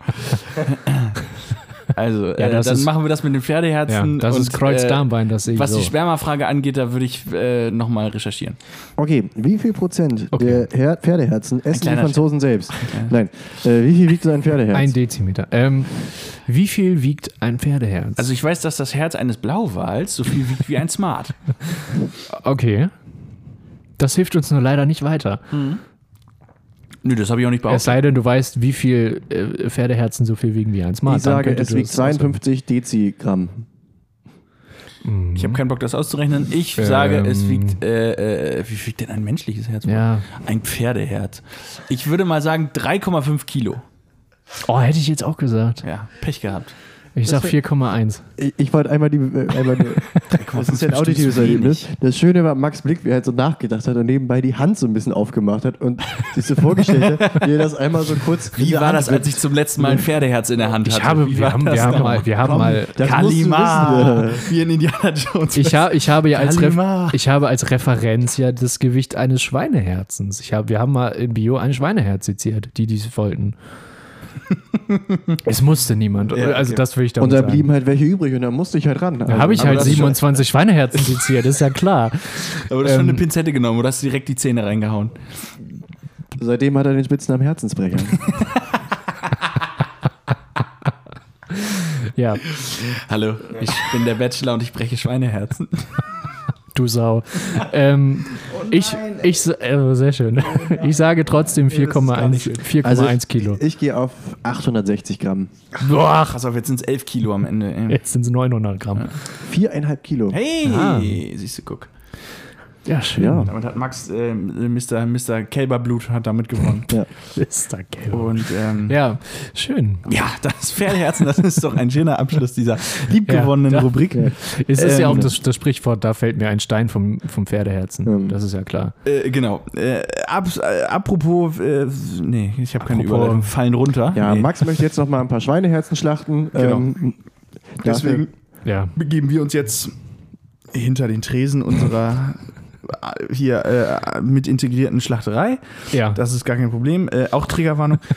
Also, Ja, äh, dann ist- machen wir das mit dem ja, Pferdeherzen. das und, ist Kreuzdarmbein, das sehe Äh, ich was so. die Spermafrage angeht, da würde ich äh, nochmal recherchieren. Okay, wie viel Prozent Okay. der Her Pferdeherzen essen die Franzosen selbst? Nein. Äh, wie viel wiegt so ein Pferdeherz? Ein Dezimeter. Ähm, wie viel wiegt ein Pferdeherz? Also ich weiß, dass das Herz eines Blauwals so viel wiegt wie ein Smart. okay. Das hilft uns nur leider nicht weiter. Nö, das habe ich auch nicht Es behauptet. sei denn, du weißt, wie viel äh, Pferdeherzen so viel wiegen wie ein Smart. ich Dann sage, es wiegt das ausrechnen. 52 Dezigramm. Ich habe keinen Bock, das auszurechnen. Ich sage, es Ähm. wiegt, äh, äh, wie wiegt denn ein menschliches Herz? Ja. Ein Pferdeherz. Ich würde mal sagen 3,5 Kilo. Oh, hätte ich jetzt auch gesagt. Ja, Pech gehabt. Ich sag 4,1. Ich, ich wollte einmal die. Äh, einmal die das ist ja ein auditives zu Erlebnis. Das Schöne war Max Blick, wie er halt so nachgedacht hat und nebenbei die Hand so ein bisschen aufgemacht hat und sich so vorgestellt hat, wie er das einmal so kurz. Wie war Hand das, als ich zum letzten Mal ein Pferdeherz in der Hand hatte? Ich habe, Wie wir haben, wir haben mal, wir haben Komm, mal, Kalima, wissen. wie in Indiana Jones. ich, ha, ich habe ja als, Ref, Kalima. ich habe als Referenz ja das Gewicht eines Schweineherzens. Ich habe, wir haben mal in Bio ein Schweineherz seziert, die dies wollten. es musste niemand. Ja, Also okay. das will ich damit Und da sagen. blieben halt welche übrig und da musste ich halt ran. Da habe ich Aber halt das ist schon- 27 Schweineherzen seziert, ist ja klar. Aber du hast schon ähm, eine Pinzette genommen oder hast direkt die Zähne reingehauen. Seitdem hat er den Spitznamen Herzensbrecher. Ja, Hallo, ich bin der Bachelor und ich breche Schweineherzen. du Sau. ähm, ich, ich, sa- äh, sehr schön. Ich sage trotzdem 4,1 4,1 Also Kilo. Ich gehe auf 860 Gramm. Boah, Pass auf, jetzt sind es 11 Kilo am Ende. ey. jetzt sind es 900 Gramm. Viereinhalb Kilo. Hey, Ah. siehst du, guck. Ja, schön. Ja. Damit hat Max, äh, Mr. Mr. Kälberblut hat damit gewonnen. Ja. Da gelb. Und ähm, ja. Ja, schön. das Pferdeherzen, das ist doch ein schöner Abschluss dieser liebgewonnenen Ja, da- Rubrik. Es ist ja Ähm, auch das, das Sprichwort, da fällt mir ein Stein vom, vom Pferdeherzen. Ähm. Das ist ja klar. Äh, genau. Äh, ab, äh, apropos, äh, nee, ich habe keine Überleitung. Fallen runter. Ja, nee. Max möchte jetzt noch mal ein paar Schweineherzen schlachten. Genau. Ähm, Deswegen Ja. begeben wir uns jetzt hinter den Tresen unserer hier äh, mit integrierten Schlachterei. Ja. Das ist gar kein Problem. Äh, auch Triggerwarnung.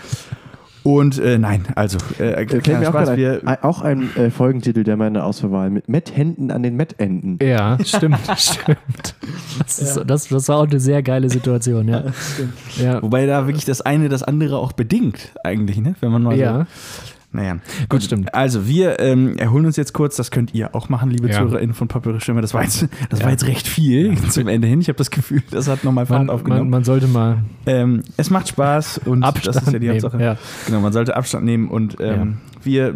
Und äh, nein, also, äh, Äh, kleiner mir auch, Spaß, gerade wir, ein, auch ein äh, Folgentitel, der meine Auswahl mit Metthänden an den Mettenden. ja, stimmt, stimmt. Das, ist, das, das war auch eine sehr geile Situation, ja. Ja. wobei da wirklich das eine das andere auch bedingt, eigentlich, ne? Wenn man mal Ja. so. Naja, Gut, stimmt. Also, wir ähm, erholen uns jetzt kurz, das könnt ihr auch machen, liebe Ja. ZuhörerInnen von Papere Stimme. Das war jetzt, das Ja. war jetzt recht viel zum Ende hin. Ich habe das Gefühl, das hat nochmal Fahrt Man, aufgenommen. man, man sollte mal ähm, es macht Spaß und Abstand das ist ja die nehmen. Hauptsache. Ja. Genau, man sollte Abstand nehmen und ähm, wir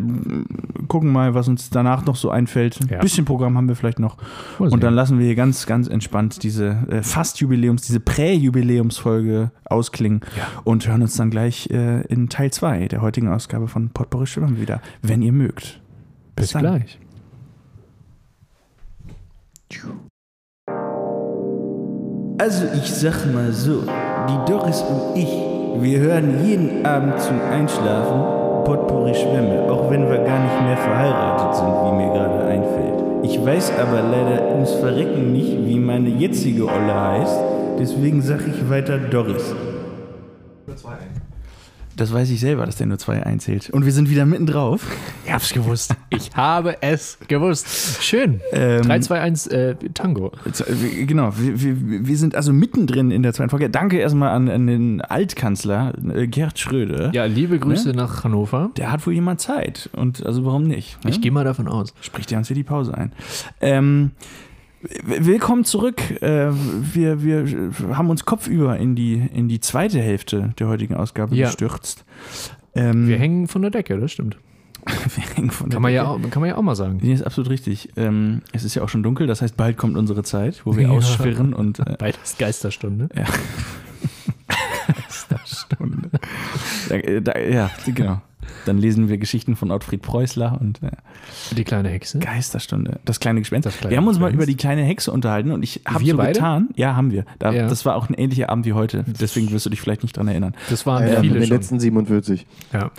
gucken mal, was uns danach noch so einfällt. Ein Ja. bisschen Programm haben wir vielleicht noch. Mal Und dann lassen wir hier ganz, ganz entspannt diese äh, Fast-Jubiläums, diese Prä-Jubiläumsfolge ausklingen Ja. und hören uns dann gleich äh, in Teil 2 der heutigen Ausgabe von Potpourri Schwimmen wieder, wenn ihr mögt. Bis dann. gleich. Also ich sag mal so, die Doris und ich, wir hören jeden Abend zum Einschlafen Potpourri Schwämme, auch wenn wir gar nicht mehr verheiratet sind, wie mir gerade einfällt. Ich weiß aber leider ums Verrecken nicht, wie meine jetzige Olle heißt, deswegen sag ich weiter Doris. Das weiß ich selber, dass der nur zwei einzählt. Und wir sind wieder mitten drauf. Ich hab's gewusst. Ich habe es gewusst. Schön. Ähm, 3, 2, 1, äh, Tango. Genau, wir, wir, wir sind also mittendrin in der zweiten Folge. Danke erstmal an, an den Altkanzler äh, Gerd Schröder. Ja, liebe Grüße nach Hannover. Der hat wohl jemand Zeit. Und also warum nicht? Ne? Ich gehe mal davon aus. Spricht er uns hier die Pause ein. Ähm, willkommen zurück. Äh, wir, wir haben uns kopfüber in die, in die zweite Hälfte der heutigen Ausgabe Ja. gestürzt. Ähm, Wir hängen von der Decke, das stimmt. wir hängen von der Kann man, ja Decke. auch, kann man ja auch mal sagen. Nee, ist absolut richtig. Ähm, es ist ja auch schon dunkel, das heißt, bald kommt unsere Zeit, wo wir Ja. ausschwirren und äh, Beides Geisterstunde. Ja. Stunde. Da, äh, da, ja, genau. Dann lesen wir Geschichten von Ottfried Preußler und äh, Die kleine Hexe. Geisterstunde. Das kleine Gespenst. Das kleine wir haben uns mal Gespenst. über die kleine Hexe unterhalten und ich habe so beide? getan. Ja, haben wir. Da, Ja. Das war auch ein ähnlicher Abend wie heute. Deswegen wirst du dich vielleicht nicht dran erinnern. Das waren Ja, in viele den schon. letzten 47. Ja,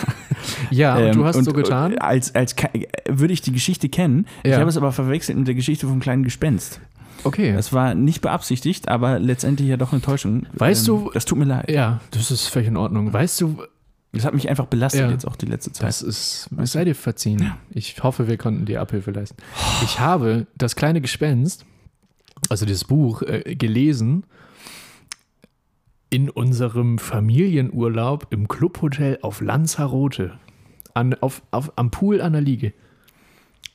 ja und Ähm, du hast und, so getan. äh, Als, als würde ich die Geschichte kennen. Ich Ja. habe es aber verwechselt mit der Geschichte vom kleinen Gespenst. Okay. Das war nicht beabsichtigt, aber letztendlich ja doch eine Täuschung. Weißt Ähm, du- Das tut mir leid. ja, das ist völlig in Ordnung. Weißt du, Das hat mich einfach belastet Ja. jetzt auch die letzte Zeit. das ist, es sei dir verziehen. Ich hoffe, wir konnten dir Abhilfe leisten. Ich habe das kleine Gespenst, also das Buch, äh, gelesen in unserem Familienurlaub im Clubhotel auf Lanzarote. An, auf, auf, am Pool an der Liege.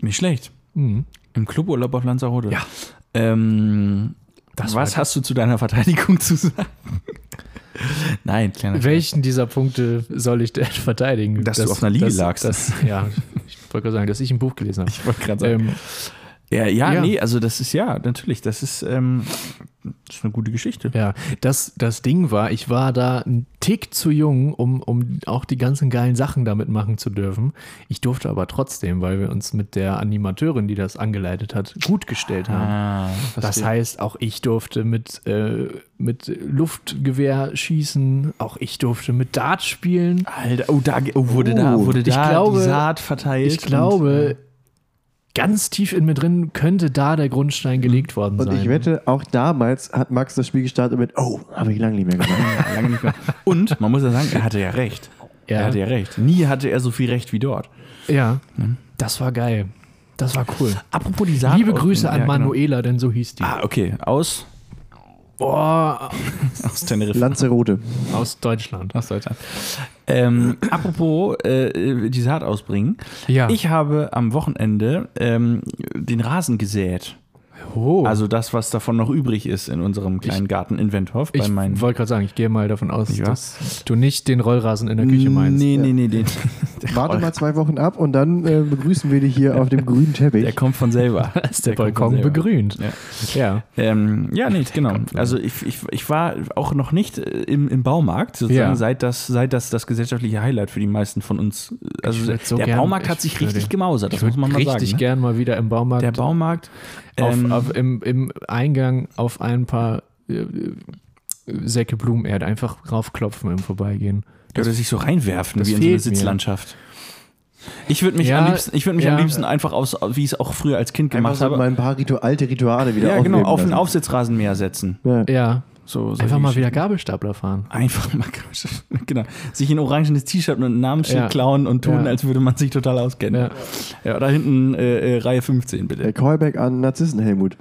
Nicht schlecht. Mhm. Im Cluburlaub auf Lanzarote. Ja. Ähm, Das was hast du zu deiner Verteidigung zu sagen? Nein, kleiner Welchen dieser Punkte soll ich denn verteidigen? Dass du auf einer Liege lagst. Das, ja, ich wollte gerade sagen, dass ich ein Buch gelesen habe. Ich wollte gerade sagen. Ähm, ja, ja, ja. nee, also das ist ja, natürlich, das ist, ähm, das ist eine gute Geschichte. ja, das, das Ding war, ich war da ein Tick zu jung, um, um auch die ganzen geilen Sachen damit machen zu dürfen. Ich durfte aber trotzdem, weil wir uns mit der Animateurin, die das angeleitet hat, gut gestellt haben. Ah, Das heißt, auch ich durfte mit, äh, mit Luftgewehr schießen, auch ich durfte mit Dart spielen. Alter, oh, da oh, wurde da, Oh, wurde ich da glaube- die Saat verteilt. Ich glaube, ganz tief in mir drin könnte da der Grundstein gelegt worden Und sein. ich wette, auch damals hat Max das Spiel gestartet mit, oh, habe ich lange nicht mehr gemacht. und, lange nicht mehr. und man muss ja sagen, er hatte ja recht. Ja. Er hatte ja recht. Nie hatte er so viel Recht wie dort. Ja, das war geil. Das war cool. Apropos die Saat. Liebe Grüße an ja, genau. Manuela, denn so hieß die. Ah, okay. Aus, Boah, aus Teneriffa. Lanzarote. aus Deutschland. Aus Deutschland. Ähm, apropos äh, die Saat ausbringen. Ja. Ich habe am Wochenende ähm, den Rasen gesät. Oh. Also das, was davon noch übrig ist in unserem kleinen Garten in Wendhoff. Bei ich meinen wollte gerade sagen, ich gehe mal davon aus, wahr? dass du nicht den Rollrasen in der Küche meinst. Nee, nee, nee. Den, Warte mal zwei Wochen ab und dann äh, begrüßen wir dich hier auf dem grünen Teppich. Der kommt von selber. Da ist der, von Balkon selber. begrünt. Ja. Ja. Ähm, ja, nee, genau. Also ich, ich, ich war auch noch nicht äh, im, im Baumarkt, sozusagen, Ja. seit, das, seit das das gesellschaftliche Highlight für die meisten von uns. äh, Also so der gern- Baumarkt hat ich sich richtig gemausert, das Ich muss man würde mal richtig sagen. Ne? gern mal wieder im Baumarkt Der Baumarkt. Auf, ähm, auf, im, im Eingang auf ein paar äh, Säcke Blumenerde einfach raufklopfen im Vorbeigehen. Oder sich so reinwerfen das wie in so eine. Sitzlandschaft. Ich würde mich, Ja, am liebsten, ich würd mich ja. am liebsten einfach aus, wie ich es auch früher als Kind Einfach gemacht so habe. mal ein paar Ritu alte Rituale wieder Ja, genau, auf den. Aufsitzrasenmäher setzen. Ja. Ja, So, so einfach mal wieder. Gabelstapler fahren. Einfach mal, genau. Sich ein orangenes T-Shirt und ein Namensschild Ja. klauen und tun, Ja. als würde man sich total auskennen. Ja. Ja, da hinten äh, äh, Reihe 15, bitte. Der Callback an Narzissen Helmut.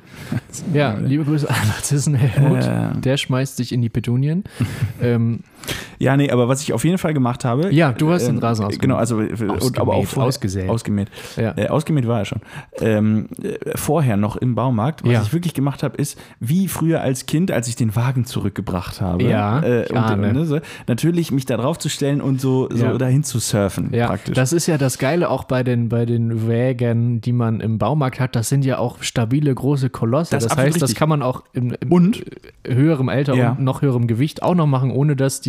Ja, liebe Grüße an Narzissen Helmut. Äh. Der schmeißt sich in die Petunien. ähm, Ja, nee, aber was ich auf jeden Fall gemacht habe. Ja, du hast den Rasen ausgemäht. Genau, also äh, und, aber auch Ausgemäht, vorher, ausgesät. Ausgemäht. Ja. Äh, ausgemäht war er schon. Ähm, äh, vorher noch im Baumarkt, was Ja. ich wirklich gemacht habe, ist, wie früher als Kind, als ich den Wagen zurückgebracht habe. Ja, äh, und, ne, so, natürlich mich da drauf zu stellen und so, so Ja. dahin zu surfen. Ja, praktisch. das ist ja das Geile auch bei den, bei den Wägen, die man im Baumarkt hat. Das sind ja auch stabile, große Kolosse. Das Das, heißt, das richtig. kann man auch im, im Und? höherem Alter und noch höherem Gewicht auch noch machen, ohne dass die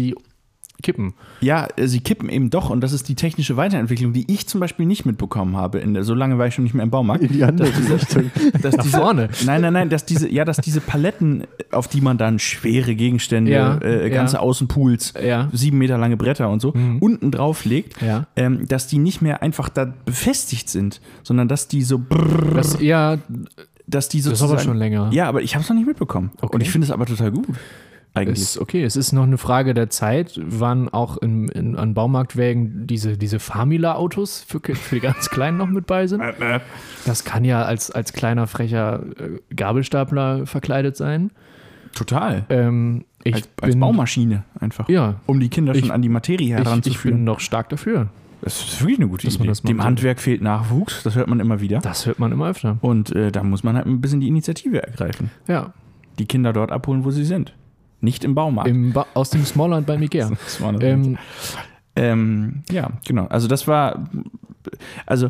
kippen. Ja, äh, sie kippen eben doch und das ist die technische Weiterentwicklung, die ich zum Beispiel nicht mitbekommen habe. In der, so lange war ich schon nicht mehr im Baumarkt. In die andere Richtung. Dass Nach diese, vorne. Nein, nein, nein, dass diese, ja, dass diese Paletten, auf die man dann schwere Gegenstände, Ja, äh, ganze ja. Außenpools, Ja. sieben Meter lange Bretter und so, unten drauf legt, Ja. ähm, dass die nicht mehr einfach da befestigt sind, sondern dass die so brrr, Das, ja, dass die das ist sozusagen. aber schon länger. Ja, aber ich habe es noch nicht mitbekommen. Okay. Und ich finde es aber total gut. Eigentlich. Ist okay, es ist noch eine Frage der Zeit, wann auch in, in, an Baumarktwägen diese, diese Famila-Autos für, für die ganz Kleinen noch mit bei sind. Das kann ja als, als kleiner frecher äh, Gabelstapler verkleidet sein. total. Ähm, ich als, als bin, Baumaschine einfach. Ja, Um die Kinder schon Ich- an die Materie ich, ich heranzuführen. bin noch stark dafür. das ist wirklich eine gute dass man Idee. Dem. Handwerk fehlt Nachwuchs, das hört man immer wieder. Das hört man immer öfter. Und äh, da muss man halt ein bisschen die Initiative ergreifen. Ja, Die Kinder dort abholen, wo sie sind. Nicht im Baumarkt. im ba aus dem Smallland Ikea. War eine- ähm, ähm, ja, genau. Also das war, also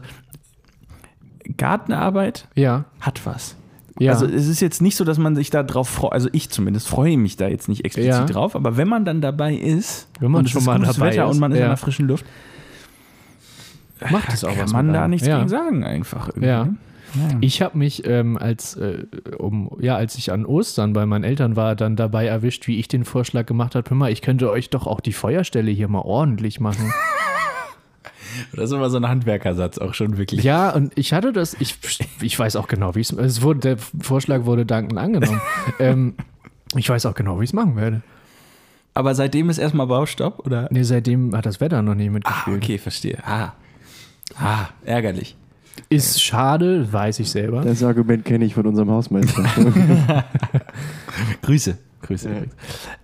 Gartenarbeit ja, hat was. ja. Also es ist jetzt nicht so, dass man sich da drauf freut, also ich zumindest freue mich da jetzt nicht explizit Ja. drauf, aber wenn man dann dabei ist, Wenn man schon ist mal dabei Wetter ist, und man ist an der frischen Luft, macht es auch kann was man da nichts gegen sagen einfach. Irgendwie. Ja. Ich habe mich, ähm, als, äh, um, ja, als ich an Ostern bei meinen Eltern war, dann dabei erwischt, wie ich den Vorschlag gemacht habe, hör mal, ich könnte euch doch auch die Feuerstelle hier mal ordentlich machen. Das ist immer so ein Handwerkersatz auch schon wirklich. ja, und ich hatte das, ich, ich weiß auch genau, wie es, es wurde, der Vorschlag wurde dankend angenommen. ähm, ich weiß auch genau, wie ich es machen werde. Aber seitdem ist erstmal Baustopp, oder? Nee, seitdem hat das Wetter noch nie Ah, mitgespielt. okay, verstehe. Ah. Ah, ärgerlich. Ist schade, weiß ich selber. Das Argument kenne ich von unserem Hausmeister. Grüße. Grüße. Liebe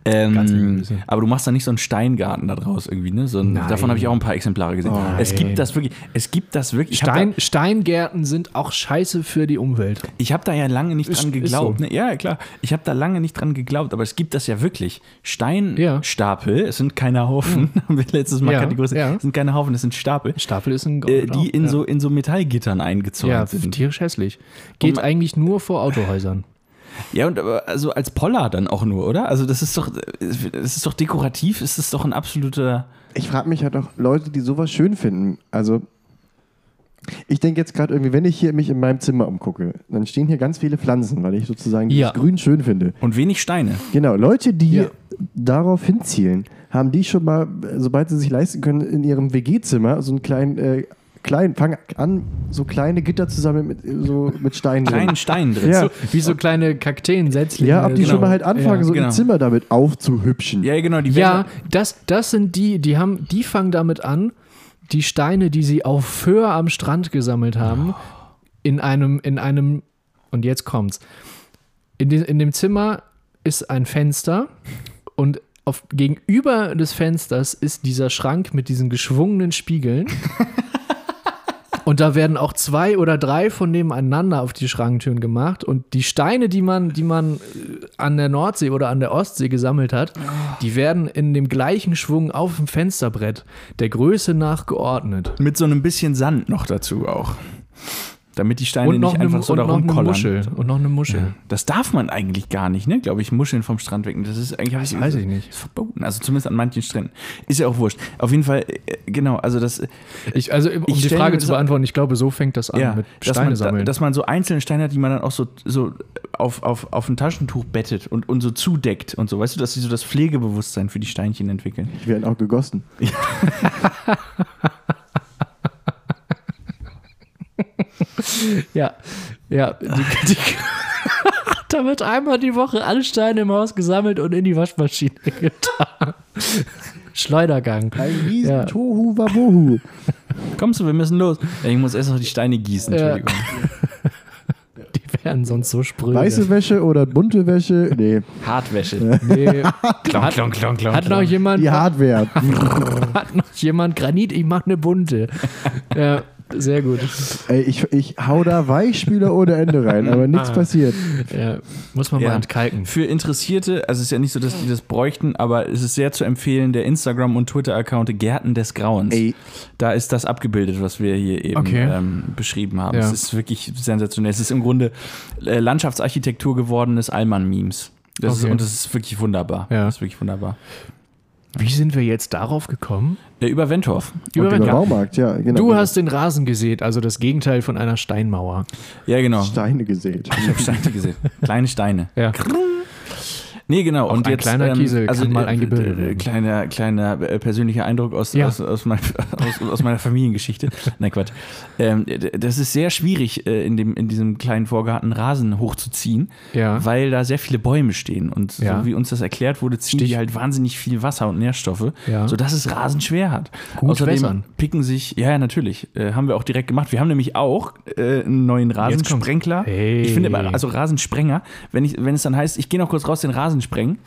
Ähm, aber du machst da nicht so einen Steingarten da draus irgendwie, ne? So ein, Nein. davon habe ich auch ein paar Exemplare gesehen. Oh, es nein. gibt das wirklich, es gibt das wirklich. Ich habe Stein, da, Steingärten sind auch scheiße für die Umwelt. ich hab da ja lange nicht Ist- dran ist geglaubt. so. Ne? Ja, klar. Ich habe da lange nicht dran geglaubt, aber es gibt das ja wirklich. Ja. Steinstapel, es sind keine Haufen, haben wir letztes Mal Ja, kategorisiert. ja. Es sind keine Haufen, es sind Stapel, Stapel ist ein äh, die in, ja. so, in so Metallgittern eingezäunt Ja, sind. tierisch hässlich. Geht man- eigentlich nur vor Autohäusern. Ja, und aber also als Poller dann auch nur, oder? Also das ist doch, das ist doch dekorativ, ist das doch ein absoluter. Ich frage mich halt auch Leute, die sowas schön finden. Also, ich denke jetzt gerade irgendwie, wenn ich hier mich in meinem Zimmer umgucke, dann stehen hier ganz viele Pflanzen, weil ich sozusagen Ja. das Grün schön finde. Und wenig Steine. Genau, Leute, die Ja. darauf hinzielen, haben die schon mal, sobald sie sich leisten können, in ihrem WG-Zimmer so einen kleinen, äh, kleinen, fang an, so kleine Gitter zusammen mit, so mit Steinen drin. Kleinen Stein drin. Ja. So, Wie so kleine Kakteen, Setzlinge. Ja, ob die Genau. schon mal halt anfangen, Ja, so genau. ein Zimmer damit aufzuhübschen. ja, genau, die Ja, das, das sind die, die haben, die fangen damit an, die Steine, die sie auf Föhr am Strand gesammelt haben, in einem, in einem, und jetzt kommt's. In, de, in dem Zimmer ist ein Fenster und auf, gegenüber des Fensters ist dieser Schrank mit diesen geschwungenen Spiegeln. Und da werden auch zwei oder drei von nebeneinander auf die Schranktüren gemacht. Und die Steine, die man, die man äh, an der Nordsee oder an der Ostsee gesammelt hat, die werden in dem gleichen Schwung auf dem Fensterbrett der Größe nach geordnet. Mit so einem bisschen Sand noch dazu auch. Damit die Steine nicht einfach so und da noch eine rumkollern. Muschel. Und noch eine Muschel. Das darf man eigentlich gar nicht, ne? Glaube ich, Muscheln vom Strand wecken. Das ist eigentlich Das weiß ich nicht. Ist verboten. Also zumindest an manchen Stränden. Ist ja auch wurscht. Auf jeden Fall, äh, genau, also das, Ich, also, um Ich die stell Frage zu beantworten, ich glaube, so fängt das an ja, mit dass Steine man, sammeln. dass man so einzelne Steine hat, die man dann auch so, so auf, auf, auf ein Taschentuch bettet und, und so zudeckt und so. Weißt du, dass sie so das Pflegebewusstsein für die Steinchen entwickeln. Die werden auch gegossen. Ja, ja. Die, die, da wird einmal die Woche alle Steine im Haus gesammelt und in die Waschmaschine getan. Schleudergang. Ein riesen Ja. Tohu Wabohu. Kommst du, wir müssen los. Ja, ich muss erst noch die Steine gießen, Ja. Entschuldigung. Die werden sonst so spröde. Weiße Wäsche oder bunte Wäsche? Nee, Hartwäsche. Nee. klonk, hat, klonk, klonk, klonk. hat noch jemand die Hardware. hat noch jemand Granit, ich mach eine bunte. ja, sehr gut. Ey, ich, ich hau da Weichspüler ohne Ende rein, aber nichts passiert. Ja, muss man mal Ja. entkalken. Für Interessierte, also es ist ja nicht so, dass die das bräuchten, aber es ist sehr zu empfehlen, der Instagram- und Twitter-Account Gärten des Grauens. Ey, Da ist das abgebildet, was wir hier eben Okay. ähm, beschrieben haben. Ja. Es ist wirklich sensationell. Es ist im Grunde äh, Landschaftsarchitektur gewordenes Allmann-Memes. Das ist, Okay. und das ist wirklich wunderbar. Ja. Das ist wirklich wunderbar. Wie sind wir jetzt darauf gekommen? Äh, über Wentorf. Über über Wentorf. Baumarkt, ja, genau. Du hast den Rasen gesät, also das Gegenteil von einer Steinmauer. Ja, genau. Steine gesät. Ich habe Steine gesehen. Kleine Steine. Ja. Nee, genau. Auch und ein jetzt, kleiner ähm, Kiesel also, kann mal äh, ein Gebilde äh, werden. Kleiner, kleiner äh, persönlicher Eindruck aus, Ja. aus, aus, mein, aus, aus meiner Familiengeschichte. Nein, Quatsch. Ähm, das ist sehr schwierig, in, dem, in diesem kleinen Vorgarten Rasen hochzuziehen, Ja. weil da sehr viele Bäume stehen. Und Ja. so wie uns das erklärt wurde, ziehen Stich- die halt wahnsinnig viel Wasser und Nährstoffe, Ja. sodass es Rasen schwer hat. Gut Außerdem wässern. picken sich, ja, ja, natürlich, äh, haben wir auch direkt gemacht. Wir haben nämlich auch äh, einen neuen. Rasensprenkler. Hey. Ich finde, also Rasensprenger, wenn, ich, wenn es dann heißt, ich gehe noch kurz raus den Rasen sprengen,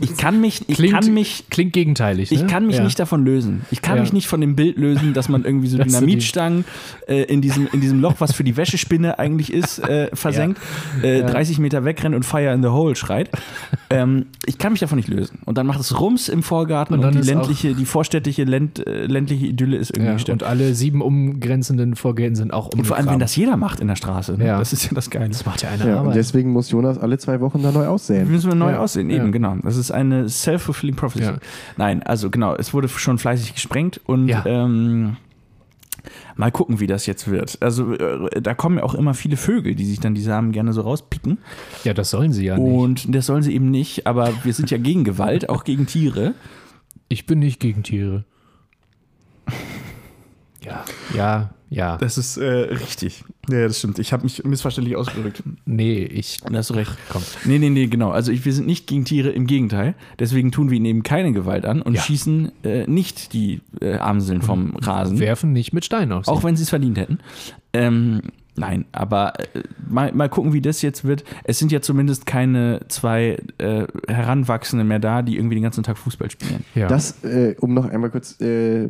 ich kann mich, ich Klingt, kann mich, klingt gegenteilig. ich ne? kann mich ja. nicht davon lösen. Ich kann Ja. mich nicht von dem Bild lösen, dass man irgendwie so Dynamitstangen äh, in, diesem, in diesem Loch, was für die Wäschespinne eigentlich ist, äh, versenkt, äh, 30 Meter wegrennt und Fire in the Hole schreit. ähm, ich kann mich davon nicht lösen. Und dann macht es Rums im Vorgarten Und und, die ländliche, die vorstädtliche Länd, äh, ländliche Idylle ist irgendwie Ja, gestört. und alle sieben umgrenzenden Vorgärten sind auch Und vor allem, wenn das jeder macht in der Straße. Ne? Ja. Das ist ja das Geile. Das macht ja eine Ja, und deswegen muss Jonas alle zwei Wochen da neu aussehen. Müssen wir neu Ja, aussehen, ja. eben, genau. Das ist eine self-fulfilling prophecy. Ja. Nein, also genau, es wurde schon fleißig gesprengt und Ja. ähm, mal gucken, wie das jetzt wird. Also äh, da kommen ja auch immer viele Vögel, die sich dann die Samen gerne so rauspicken. ja, das sollen sie ja nicht. Und das sollen sie eben nicht, aber wir sind ja gegen Gewalt, auch gegen Tiere. Ich bin nicht gegen Tiere. Ja, ja, ja. Das ist äh, richtig. Ja, das stimmt. Ich habe mich missverständlich ausgedrückt. Nee, ich. Da hast du recht. Komm. Nee, nee, nee, genau. Also ich, wir sind nicht gegen Tiere, im Gegenteil. Deswegen tun wir ihnen eben keine Gewalt an und Ja. schießen äh, nicht die äh, Amseln vom Rasen. Werfen nicht mit Steinen auf sie. Auch wenn sie es verdient hätten. Ähm, nein, aber äh, mal, mal gucken, wie das jetzt wird. Es sind ja zumindest keine zwei äh, Heranwachsende mehr da, die irgendwie den ganzen Tag Fußball spielen. ja. Das, äh, um noch einmal kurz äh,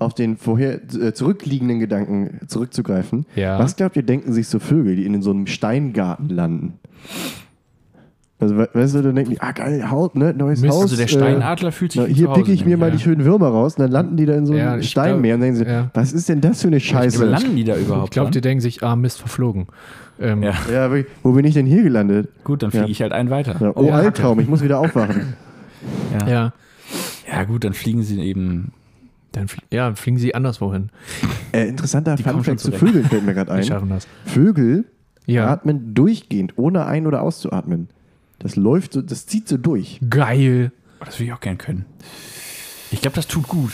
auf den vorher äh, zurückliegenden Gedanken zurückzugreifen. Ja. Was glaubt ihr, denken sich so Vögel, die in so einem Steingarten landen? Also, we- weißt du, dann denken die, ah geil, Haut, ne, neues Mist, Haus. Also der Steinadler fühlt sich na, hier picke ich mir nämlich, mal ja. die schönen Würmer raus und dann landen die da in so Ja, einem ich Steinmeer und denken sie, ja. was ist denn das für eine Scheiße? landen die da überhaupt? ich glaube, die denken sich, ah, Mist, verflogen. Ähm, Ja. Ja, wirklich, wo bin ich denn hier gelandet? Gut, dann fliege Ja. ich halt einen weiter. Ja, oh, Ja, Albtraum, ich muss wieder aufwachen. Ja. ja. ja, gut, dann fliegen sie eben. Dann ja, fliegen sie anderswo hin. Äh, interessanter Die kommen Fun Fact schon zu. Vögeln fällt mir gerade Die ein. schaffen das. Vögel Ja. atmen durchgehend, ohne ein- oder auszuatmen. Das läuft so, das zieht so durch. Geil. Oh, das würde ich auch gern können. Ich glaube, das tut gut.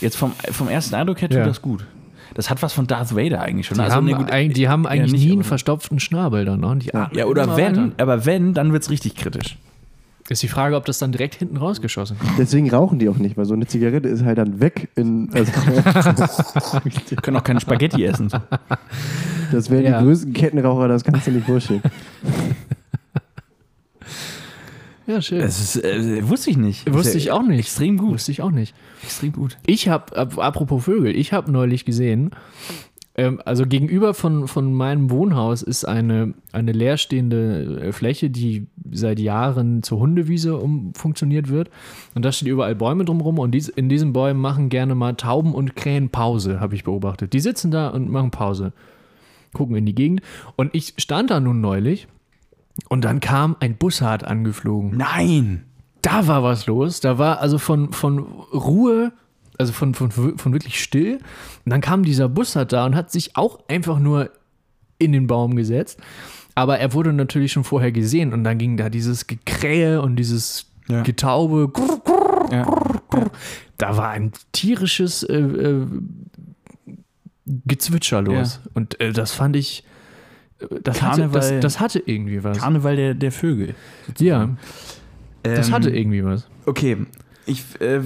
Jetzt vom, vom ersten Eindruck her tut Ja. das gut. Das hat was von Darth Vader eigentlich schon. Die, Also, haben, nee, gut, eig- die haben ja, eigentlich nicht, nie einen verstopften Schnabel dann. Ne? Ja, oder wenn, weiter. aber wenn, dann wird es richtig kritisch. Ist die Frage, ob das dann direkt hinten rausgeschossen kommt. Deswegen rauchen die auch nicht, weil so eine Zigarette ist halt dann weg. In, also, Wir können auch keine Spaghetti essen. Das wären Ja. die größten Kettenraucher, das kannst du nicht vorstellen. Ja, schön. Das ist, äh, wusste ich nicht. Wusste ich auch nicht. Extrem gut. Wusste ich auch nicht. Extrem gut. Ich habe, apropos Vögel, ich habe neulich gesehen, ähm, also gegenüber von, von meinem Wohnhaus ist eine, eine leerstehende äh, Fläche, die seit Jahren zur Hundewiese umfunktioniert wird. Und da stehen überall Bäume drumherum und dies, in diesen Bäumen machen gerne mal Tauben und Krähen Pause, habe ich beobachtet. Die sitzen da und machen Pause, gucken in die Gegend. Und ich stand da nun neulich und dann kam ein Bussard angeflogen Nein! da war was los. Da war also von, von Ruhe, also von, von, von wirklich still. Und dann kam dieser Bussard da und hat sich auch einfach nur in den Baum gesetzt. Aber er wurde natürlich schon vorher gesehen und dann ging da dieses Gekrähe und dieses Ja. Getaube. Ja. Da war ein tierisches äh, äh, Gezwitscher los. Und äh, das fand ich. Das hatte, Karneval- das, das hatte irgendwie was. Karneval der, der Vögel. ja, das Ähm, hatte irgendwie was. Okay, Ich äh,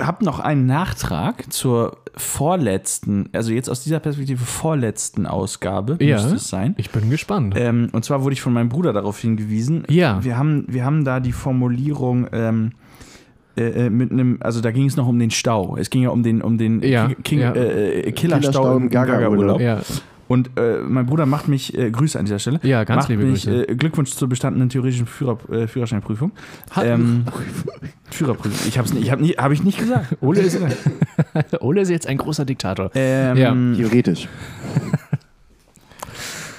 habe noch einen Nachtrag zur vorletzten, also jetzt aus dieser Perspektive vorletzten Ausgabe Ja. müsste es sein. Ich bin gespannt. Ähm, und zwar wurde ich von meinem Bruder darauf hingewiesen. Ja. Wir haben, wir haben da die Formulierung ähm, äh, äh, mit einem, also da ging es noch um den Stau. Es ging ja um den, um den Ja, King, ja. äh, äh, Killerstau Killerstau im Gaga-Urlaub. Gaga-Urlaub. ja, Und äh, mein Bruder macht mich, äh, Grüße an dieser Stelle, ja, ganz macht liebe mich, Grüße. äh, Glückwunsch zur bestandenen theoretischen Führer, äh, Führerscheinprüfung. Ähm, Führerprüfung. Ich hab's nicht, ich hab nie, hab ich nicht gesagt. Ole, ist, Ole ist jetzt ein großer Diktator. Ähm, Ja. Theoretisch.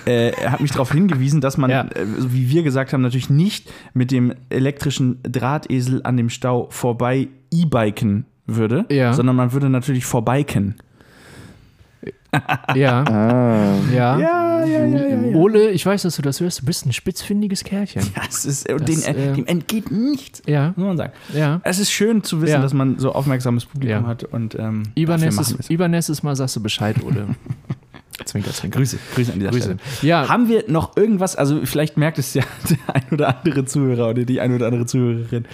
äh, er hat mich darauf hingewiesen, dass man, Ja. äh, so wie wir gesagt haben, natürlich nicht mit dem elektrischen Drahtesel an dem Stau vorbei e-biken würde, Ja. sondern man würde natürlich vorbeiken. Ja, Ah. ja. ja, ja, ja. Ole, ich weiß, dass du das hörst. Du bist ein spitzfindiges Kerlchen. Das ist, und Das, den, äh, dem entgeht nichts, Ja, muss man sagen. ja. Es ist schön zu wissen, Ja. dass man so aufmerksames Publikum Ja. hat und ähm, machen wir es. übernächstes Mal sagst du Bescheid, Ole. zwinker, zwinker. Grüße, Grüße an dieser Grüße. Stelle. Ja, Haben wir noch irgendwas, also vielleicht merkt es ja der ein oder andere Zuhörer oder die ein oder andere Zuhörerin,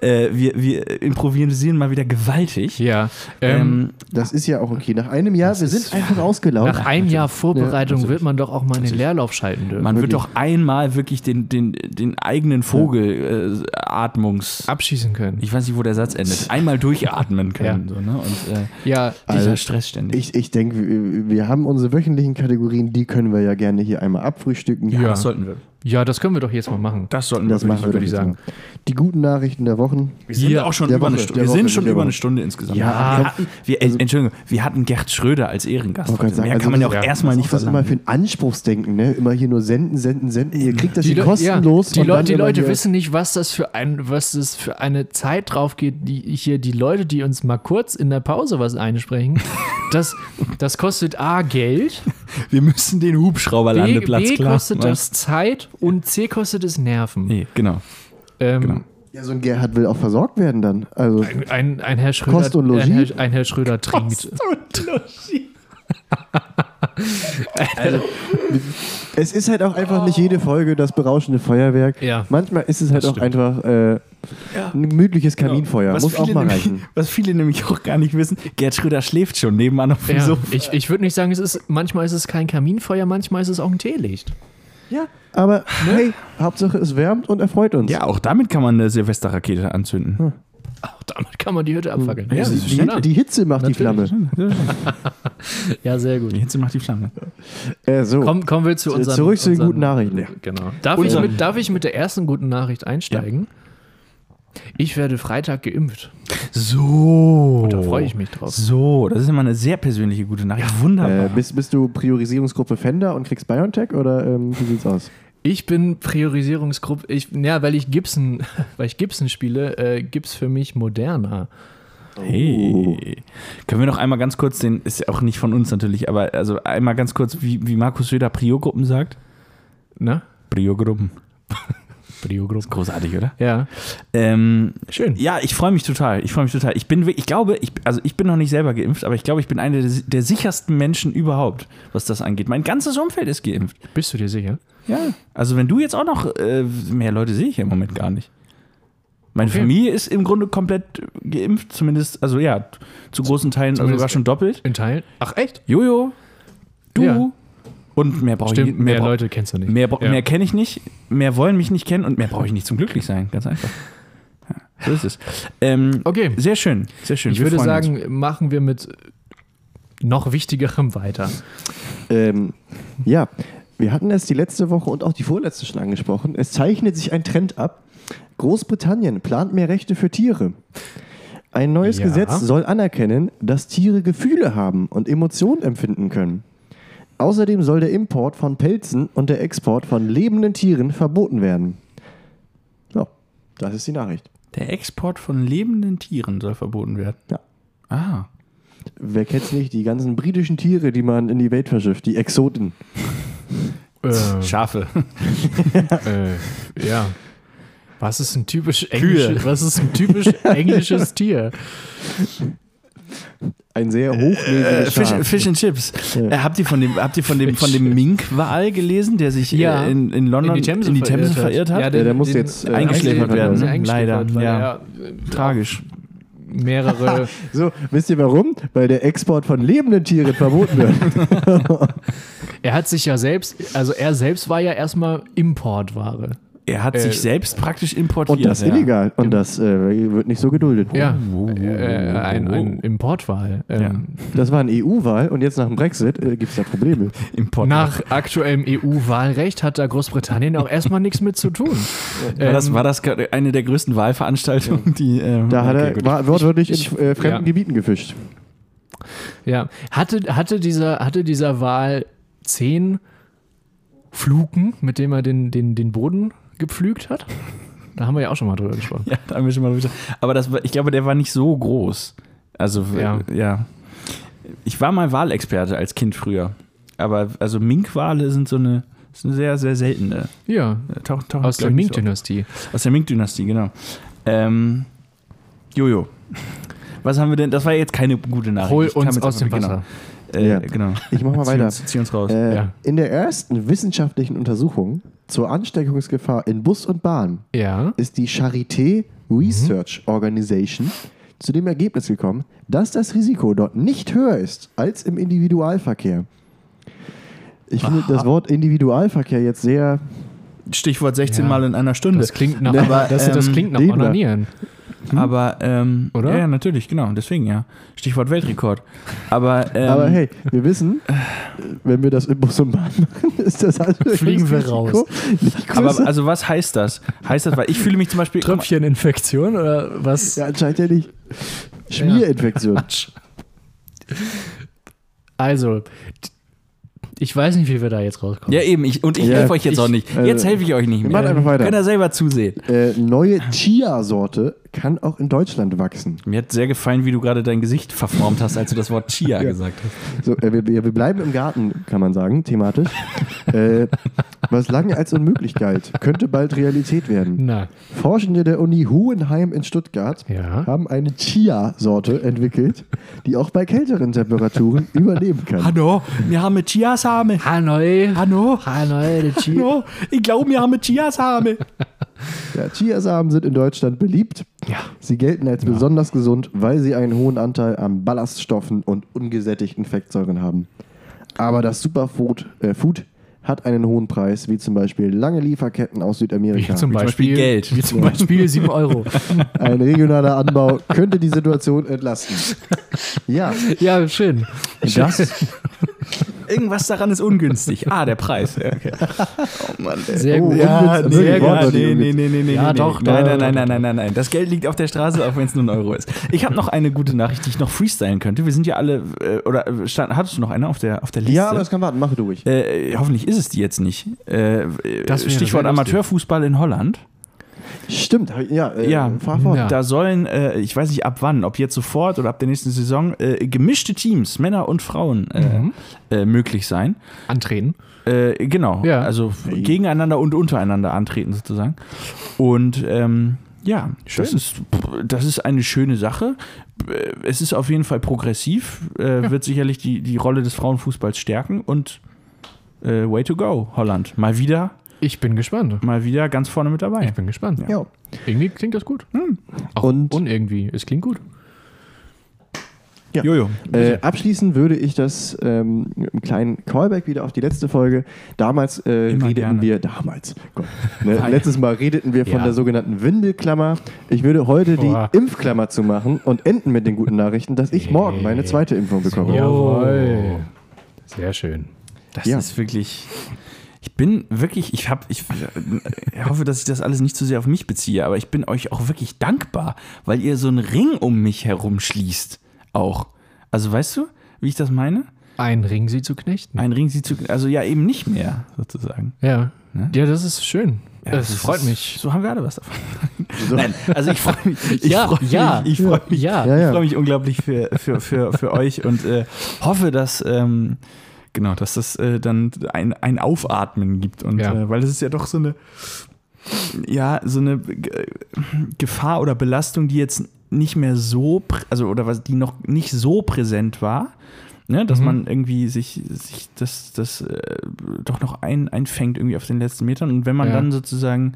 äh, wir, wir improvisieren mal wieder gewaltig. ja. Ähm, Ähm, Das ist ja auch okay. Nach einem Jahr, wir sind einfach nach ausgelaugt. einem Jahr Vorbereitung natürlich. wird man doch auch mal in den Leerlauf schalten dürfen. man wird doch einmal wirklich den, den, den eigenen Vogel äh, Atmungs... abschießen können. Ich weiß nicht, wo der Satz endet. Einmal durchatmen können. So, ne? Und äh, Ja, dieser Also, Stress ständig. Ich, ich denke, wir, haben unsere wöchentlichen Kategorien, die können wir ja gerne hier einmal abfrühstücken. Ja. das sollten wir. Ja, das können wir doch jetzt mal machen. Das sollten Das wir machen würde ich sagen. Die guten Nachrichten der Wochen. Wir sind Ja, auch schon über eine Woche, Stunde. der Wir Woche, sind schon über eine Stunde insgesamt. Ja, wir hatten, wir, äh, Entschuldigung, wir hatten Gerd Schröder als Ehrengast. Heute. sag- Mehr also kann man ja auch das- erstmal nicht das immer für ein Anspruchsdenken, ne? Immer hier nur senden, senden, senden. Ihr kriegt das hier Le- kostenlos. Ja, die, dann die Leute hier- wissen nicht, was das für ein, was das für eine Zeit drauf geht, die hier die Leute, die uns mal kurz in der Pause was einsprechen, das, das kostet A Geld, Wir müssen den B, Hubschrauberlandeplatz B klar kostet machen. das Zeit und C kostet es Nerven. Nee, genau. Ähm, genau. Ja, so ein Gerhard will auch versorgt werden dann. Also, ein, ein, ein Herr Schröder, Kost und Logis? ein Herr, ein Herr Schröder trinkt. es ist halt auch einfach nicht jede Folge das berauschende Feuerwerk. Ja. Manchmal ist es halt auch stimmt. einfach äh, ein gemütliches Kaminfeuer. Was Muss auch viele mal nämlich- reichen. Was viele nämlich auch gar nicht wissen, Gerd Schröder schläft schon nebenan auf dem Ja, Sofa. ich ich würde nicht sagen, es ist, manchmal ist es kein Kaminfeuer, manchmal ist es auch ein Teelicht. Ja. Aber hey, Hauptsache es wärmt und erfreut uns. Ja, auch damit kann man eine Silvesterrakete anzünden. Auch damit kann man die Hütte abfackeln. Ja, Die, klar. die Hitze macht die Flamme. ja, sehr gut. Die Hitze macht die Flamme. Äh, so. Komm, kommen wir zu unseren. Zurück zu den unseren, guten Nachrichten. Ja, genau. Darf ich, mit, darf ich mit der ersten guten Nachricht einsteigen? Ich werde Freitag geimpft. So. Da freue ich mich drauf. So, das ist immer eine sehr persönliche gute Nachricht. Wunderbar. Äh, bist, bist du Priorisierungsgruppe Fender und kriegst BioNTech oder ähm, wie sieht's aus? Ich bin Priorisierungsgruppe. Ich, ja, weil ich Gibson, weil ich Gibson spiele, äh, gibt's für mich moderner. Hey. Können wir noch einmal ganz kurz den, ist ja auch nicht von uns natürlich, aber also einmal ganz kurz, wie, wie Markus Söder Prio-Gruppen sagt? Ne? Prio-Gruppen. Prio-Gruppe. Großartig, oder? Ja. Ähm, Schön. Ja, ich freue mich total. Ich freue mich total. Ich bin, ich glaube, ich, also ich bin noch nicht selber geimpft, aber ich glaube, ich bin einer der, der sichersten Menschen überhaupt, was das angeht. Mein ganzes Umfeld ist geimpft. Bist du dir sicher? Ja. Also wenn du jetzt auch noch, äh, mehr Leute sehe ich ja im Moment gar nicht. Meine Okay. Familie ist im Grunde komplett geimpft, zumindest, also ja, zu großen Teilen Zumindest- sogar schon doppelt. In Teilen? Ach, echt? Jojo, du Ja. Und mehr brauche ich Stimmt, nicht. mehr, brau- Leute kennst du nicht. Mehr, Ja. mehr kenne ich nicht, mehr wollen mich nicht kennen und mehr brauche ich nicht zum Glücklichsein. Ganz einfach. Ja, so ist es. Ähm, Okay. Sehr schön, sehr schön. Ich Wir würde sagen, uns. machen wir mit noch Wichtigerem weiter. Ähm, ja, wir hatten es die letzte Woche und auch die vorletzte schon angesprochen. Es zeichnet sich ein Trend ab. Großbritannien plant mehr Rechte für Tiere. Ein neues Ja. Gesetz soll anerkennen, dass Tiere Gefühle haben und Emotionen empfinden können. Außerdem soll der Import von Pelzen und der Export von lebenden Tieren verboten werden. Ja, das ist die Nachricht. Der Export von lebenden Tieren soll verboten werden. Ja. Ah. Wer kennt's nicht? Die ganzen britischen Tiere, die man in die Welt verschifft, die Exoten. Äh, Schafe. äh, ja. Was ist ein typisch englisches, was ist ein typisch englisches Tier? Ein sehr hochlebiges Fish, Schaf. Fish and Chips. Ja. Äh, habt ihr von dem, habt ihr von dem, von dem Mink-Wal gelesen, der sich Ja. äh, in, in London in die Themse, verirrt hat? Ja, der muss jetzt, äh, eingeschläfert werden, ne? Leider, ja. äh, Tragisch. mehrere. So, wisst ihr warum? Weil der Export von lebenden Tieren verboten wird. er hat sich ja selbst, also er selbst war ja erstmal Importware. Er hat Äh, sich selbst praktisch importiert. Und das ja. illegal. Und das äh, wird nicht so geduldet. Ja, Oh, oh, oh, äh, oh, ein, ein Importwahl. Ähm, Das war eine EU-Wahl und jetzt nach dem Brexit äh, gibt es da Probleme. Import. Nach aktuellem EU-Wahlrecht hat da Großbritannien auch erstmal nichts mit zu tun. war, das, Ähm, war das eine der größten Wahlveranstaltungen, die. ähm, Da hat okay, er war wortwörtlich in äh, fremden Ja. Gebieten gefischt. Ja, hatte, hatte, dieser, hatte dieser Wahl zehn Fluken, mit dem er den, den, den Boden gepflügt hat? Da haben wir ja auch schon mal drüber gesprochen. Ja, da haben wir schon mal drüber gesprochen. Aber das, war- ich glaube, der war nicht so groß. Also, Ja. ja. Ich war mal Wahlexperte als Kind früher. Aber also Minkwale sind so eine, ist eine sehr, sehr seltene. Ja, Äh, Tauch, aus der Ming-Dynastie. auf. Aus der Ming-Dynastie, genau. Ähm, Jojo. Was haben wir denn? Das war jetzt keine gute Nachricht. Hol uns aus dem Wasser. Genau. Äh, Ja. genau. Ich mach mal Zieh weiter. Uns, zieh uns raus. Äh, Ja. In der ersten wissenschaftlichen Untersuchung zur Ansteckungsgefahr in Bus und Bahn Ja. ist die Charité Research Organization zu dem Ergebnis gekommen, dass das Risiko dort nicht höher ist als im Individualverkehr. Ich finde das Wort Individualverkehr jetzt sehr. Stichwort 16 Ja. Mal in einer Stunde. Das klingt nach, Aber, das, das ähm, klingt nach Debra. Onanieren. Aber, ähm, Oder? Ja, ja, natürlich, genau. Deswegen, ja. Stichwort Weltrekord. Aber, ähm, Aber hey, wir wissen, wenn wir das in Bus und Bahn machen, ist das also Fliegen wir raus. Aber also was heißt das? Heißt das, weil ich fühle mich zum Beispiel. Tröpfcheninfektion oder was? ja, anscheinend ja nicht. Schmierinfektion. Also, ich weiß nicht, wie wir da jetzt rauskommen. Ja, eben. Ich, und ich Ja, helfe euch jetzt ich- auch nicht. also, Jetzt helfe ich euch nicht wir mehr. machen einfach weiter. Könnt ihr selber zusehen. Äh, neue Chia-Sorte kann auch in Deutschland wachsen. Mir hat sehr gefallen, wie du gerade dein Gesicht verformt hast, als du das Wort Chia gesagt hast. So, äh, wir, wir wir bleiben im Garten, kann man sagen, thematisch. Äh, was lange als unmöglich galt, könnte bald Realität werden. Na, Forschende der Uni Hohenheim in Stuttgart Ja. haben eine Chia-Sorte entwickelt, die auch bei kälteren Temperaturen überleben kann. Hallo, wir haben Chiasame. Hanoi. Hallo. Hanoi, der Chi. Hallo, ich glaube, wir haben Chiasame. Ja, Chiasamen sind in Deutschland beliebt. Ja. Sie gelten als besonders gesund, weil sie einen hohen Anteil an Ballaststoffen und ungesättigten Fettsäuren haben. Aber das Superfood äh, Food hat einen hohen Preis, wie zum Beispiel lange Lieferketten aus Südamerika. Wie zum Beispiel Beispiel, Geld. Wie zum Beispiel 7 Euro. Ein regionaler Anbau könnte die Situation entlasten. Ja, ja, schön. das Irgendwas daran ist ungünstig. Ah, der Preis. Ja, okay. Oh Mann. ey. Sehr Oh, gut. ja, Ja, nee, nee, ja, ja, nee, nee, nee, nee, nee, nee. Ja, nee. doch, Nein, doch, nein, nein, doch. nein, nein, nein, nein. Das Geld liegt auf der Straße, auch wenn es nur ein Euro ist. Ich habe noch eine gute Nachricht, die ich noch freestylen könnte. Wir sind ja alle, äh, oder äh, stand, hattest du noch eine auf der, auf der Liste? Ja, aber das kann warten, mach durch. äh, hoffentlich ist es die jetzt nicht. Äh, Stichwort sehr. Amateurfußball in Holland. Stimmt, ja, äh, Ja, fahr fort. Ja. Da sollen, äh, ich weiß nicht ab wann, ob jetzt sofort oder ab der nächsten Saison, äh, gemischte Teams, Männer und Frauen, äh, Mhm. äh, möglich sein. Antreten. Äh, genau, Ja. also gegeneinander und untereinander antreten sozusagen. Und ähm, ja, das ist, das ist eine schöne Sache. Es ist auf jeden Fall progressiv, äh, wird sicherlich die, die Rolle des Frauenfußballs stärken und äh, way to go, Holland. Mal wieder, Ich bin gespannt. mal wieder ganz vorne mit dabei. Ich bin gespannt. Ja. Irgendwie klingt das gut. Auch Und- unirgendwie. Es klingt gut. Ja. Jojo. Äh, abschließen würde ich das ähm, mit einem kleinen Callback wieder auf die letzte Folge. Damals äh, redeten gerne. wir, damals, Gott, ne, letztes Mal redeten wir von Ja. der sogenannten Windelklammer. Ich würde heute die Boah. Impfklammer zu machen und enden mit den guten Nachrichten, dass ich morgen meine zweite Impfung bekomme. Jawohl. Sehr schön. Das Ja. ist wirklich. Ich bin wirklich, ich habe, ich äh, hoffe, dass ich das alles nicht zu sehr auf mich beziehe, aber ich bin euch auch wirklich dankbar, weil ihr so einen Ring um mich herum schließt. Auch. Also weißt du, wie ich das meine? Ein Ring sie zu knechten. Ein Ring sieht zu, also ja eben nicht mehr sozusagen. ja. Ne? Ja, das ist schön. Ja, das, freut ist, mich. So haben wir alle was davon. So. Nein, also ich freue mich. Ich Ja, freu mich, ja, ich freue mich, ja. Ja, ich freue mich unglaublich für, für, für, für euch und äh, hoffe, dass ähm, genau, dass das äh, dann ein, ein Aufatmen gibt und Ja. äh, weil es ist ja doch so eine ja so eine G- Gefahr oder Belastung, die jetzt nicht mehr so also oder was die noch nicht so präsent war. Ne, dass Mhm. man irgendwie sich, sich das, das äh, doch noch ein, einfängt irgendwie auf den letzten Metern. Und wenn man Ja. dann sozusagen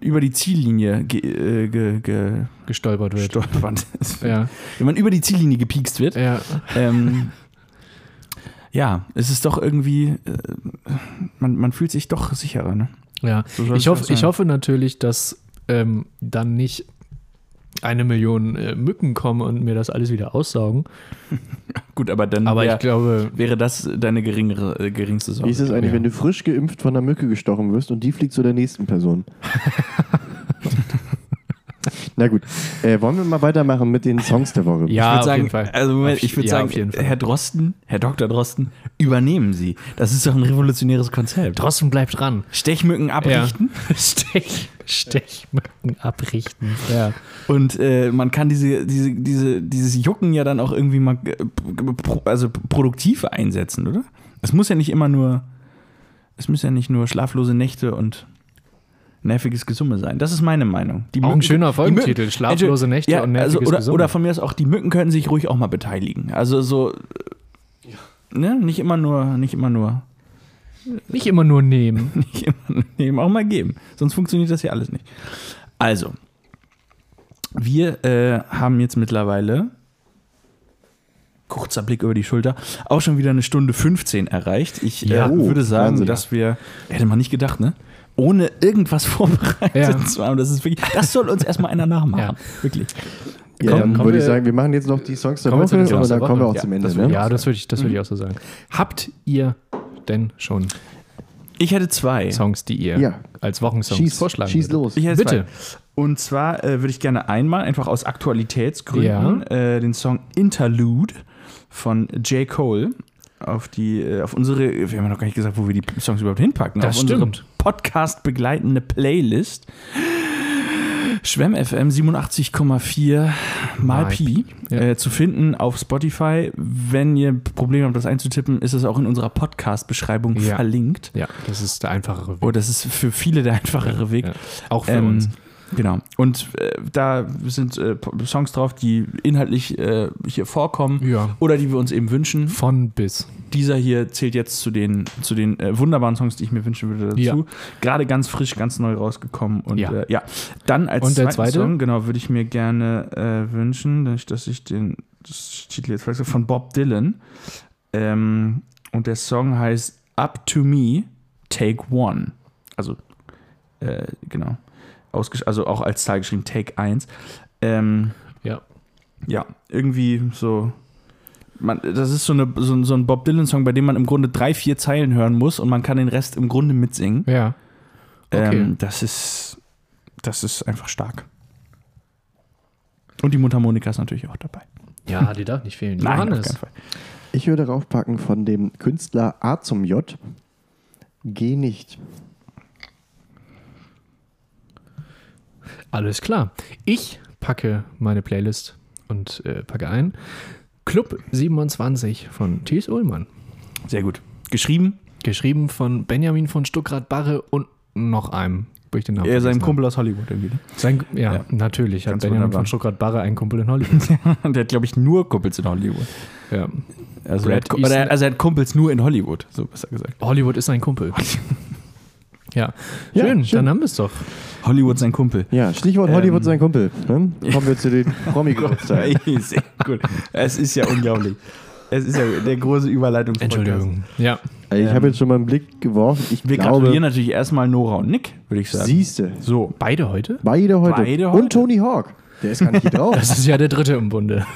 über die Ziellinie ge, äh, ge, ge, Gestolpert wird. gestolpert. Ja. Wenn man über die Ziellinie gepiekst wird. Ja. Ähm, ja, es ist doch irgendwie, äh, man, man fühlt sich doch sicherer. Ne? Ja, So ich, sein. ich hoffe natürlich, dass ähm, dann nicht eine Million äh, Mücken kommen und mir das alles wieder aussaugen. Gut, aber dann Aber wär, ich glaube, wäre das deine geringere, äh, geringste Sorge. Wie ist es eigentlich, Ja. wenn du frisch geimpft von einer Mücke gestochen wirst und die fliegt zu der nächsten Person? Na gut, äh, wollen wir mal weitermachen mit den Songs der Woche? Ja, ich auf würde sagen, jeden Fall. also Moment, Auf- ich würde ja, sagen, auf jeden Fall. Herr Drosten, Herr Dr. Drosten, übernehmen Sie. Das ist doch ein revolutionäres Konzept. Drosten bleibt dran. Stechmücken abrichten Stech, Stechmücken abrichten. Ja. und äh, man kann diese, diese, diese, dieses Jucken ja dann auch irgendwie mal äh, also produktiv einsetzen, oder? Es muss ja nicht immer nur, es müssen ja nicht nur schlaflose Nächte und nerviges Gesumme sein. Das ist meine Meinung. Die Auch ein Mücken- schöner die Mücken- Folgentitel. Schlaflose Nächte ja, und nerviges also, oder, Gesumme. oder von mir aus auch, die Mücken können sich ruhig auch mal beteiligen. Also so, äh, ne, nicht immer nur, nicht immer nur, Nicht immer nur nehmen. nicht immer nur nehmen, auch mal geben. Sonst funktioniert das ja alles nicht. Also, wir äh, haben jetzt mittlerweile, kurzer Blick über die Schulter, auch schon wieder eine Stunde 15 erreicht. Ich Ja. äh, würde sagen, Wahnsinn. dass wir, hätte man nicht gedacht, ne? Ohne irgendwas vorbereitet Ja. zu haben. Das ist wirklich, das soll uns erstmal einer nachmachen. Ja. Wirklich. Ja, Komm, dann würde ich sagen, wir machen jetzt noch die Songs der Woche und Songs dann der kommen wir Woche. auch zum Ja, Ende. das Ne? Ja, das würde ich, das würde ich auch so sagen. Habt ihr denn schon Ich hätte zwei. Songs, die ihr Ja. als Wochensongs Schieß, vorschlagen schieß los. Ich hätte Bitte. Zwei. Und zwar äh, würde ich gerne einmal, einfach aus Aktualitätsgründen, äh, den Song Interlude von J. Cole auf die, äh, auf unsere, wir haben ja noch gar nicht gesagt, wo wir die Songs überhaupt hinpacken. Das auf unsere stimmt. Podcast begleitende Playlist. Schwemm FM 87,4 mal Pi ja. äh, zu finden auf Spotify. Wenn ihr Probleme habt, das einzutippen, ist es auch in unserer Podcast-Beschreibung Ja. verlinkt. Ja, das ist der einfachere Weg. Oh, das ist für viele der einfachere Weg. Ja. Auch für Ähm, uns. Genau. Und äh, da sind äh, Songs drauf, die inhaltlich äh, hier vorkommen Ja. oder die wir uns eben wünschen. Von bis. Dieser hier zählt jetzt zu den, zu den äh, wunderbaren Songs, die ich mir wünschen würde dazu. Ja. Gerade ganz frisch, ganz neu rausgekommen. Und Ja. ja, äh, ja. dann als Und der zweiten zweite? Song, genau, würde ich mir gerne äh, wünschen, dass ich, den das Titel jetzt verwechsel, von Bob Dylan. Ähm, und der Song heißt Up to Me, Take One. Also, äh, genau. Ausgesch also auch als Zahl geschrieben, Take 1. Ähm, Ja. ja, irgendwie so. Man, das ist so, eine, so, ein- so ein Bob Dylan-Song, bei dem man im Grunde drei, vier Zeilen hören muss und man kann den Rest im Grunde mitsingen. Ja. Okay. Ähm, das ist. Das ist einfach stark. Und die Mundharmonika ist natürlich auch dabei. Ja, die darf nicht fehlen. Nein, auf keinen Fall. Ich würde raufpacken von dem Künstler A zum J. Geh nicht. Alles klar. Ich packe meine Playlist und äh, packe ein Club 27 von Thies Ullmann. Sehr gut. Geschrieben, Geschrieben von Benjamin von Stuckrad-Barre und noch einem. wo ich den Namen er seinem Kumpel aus Hollywood irgendwie. habe. Sein, ja, Ja. natürlich. Hat Benjamin wunderbar. von Stuckrad-Barre einen Kumpel in Hollywood. Ne? Der hat, glaube ich, nur Kumpels in Hollywood. ja. Also, er hat, also er hat Kumpels nur in Hollywood, so besser gesagt. Hollywood ist sein Kumpel. ja. Ja, Schön, schön. dann haben wir es doch. Hollywood sein Kumpel. Ja, Stichwort Ähm. Hollywood sein Kumpel. Ne? Kommen wir zu den promi Ey, Sehr gut. Es ist ja unglaublich. Es ist ja der große Überleitung. Entschuldigung. Ja. Ich Ähm. habe jetzt schon mal einen Blick geworfen. Ich Wir glaube, gratulieren natürlich erstmal Nora und Nick, würde ich sagen. siehste. So. Beide heute? Beide heute. Beide heute. Und Tony Hawk. Der ist gar nicht hier drauf. Das ist ja der dritte im Bunde.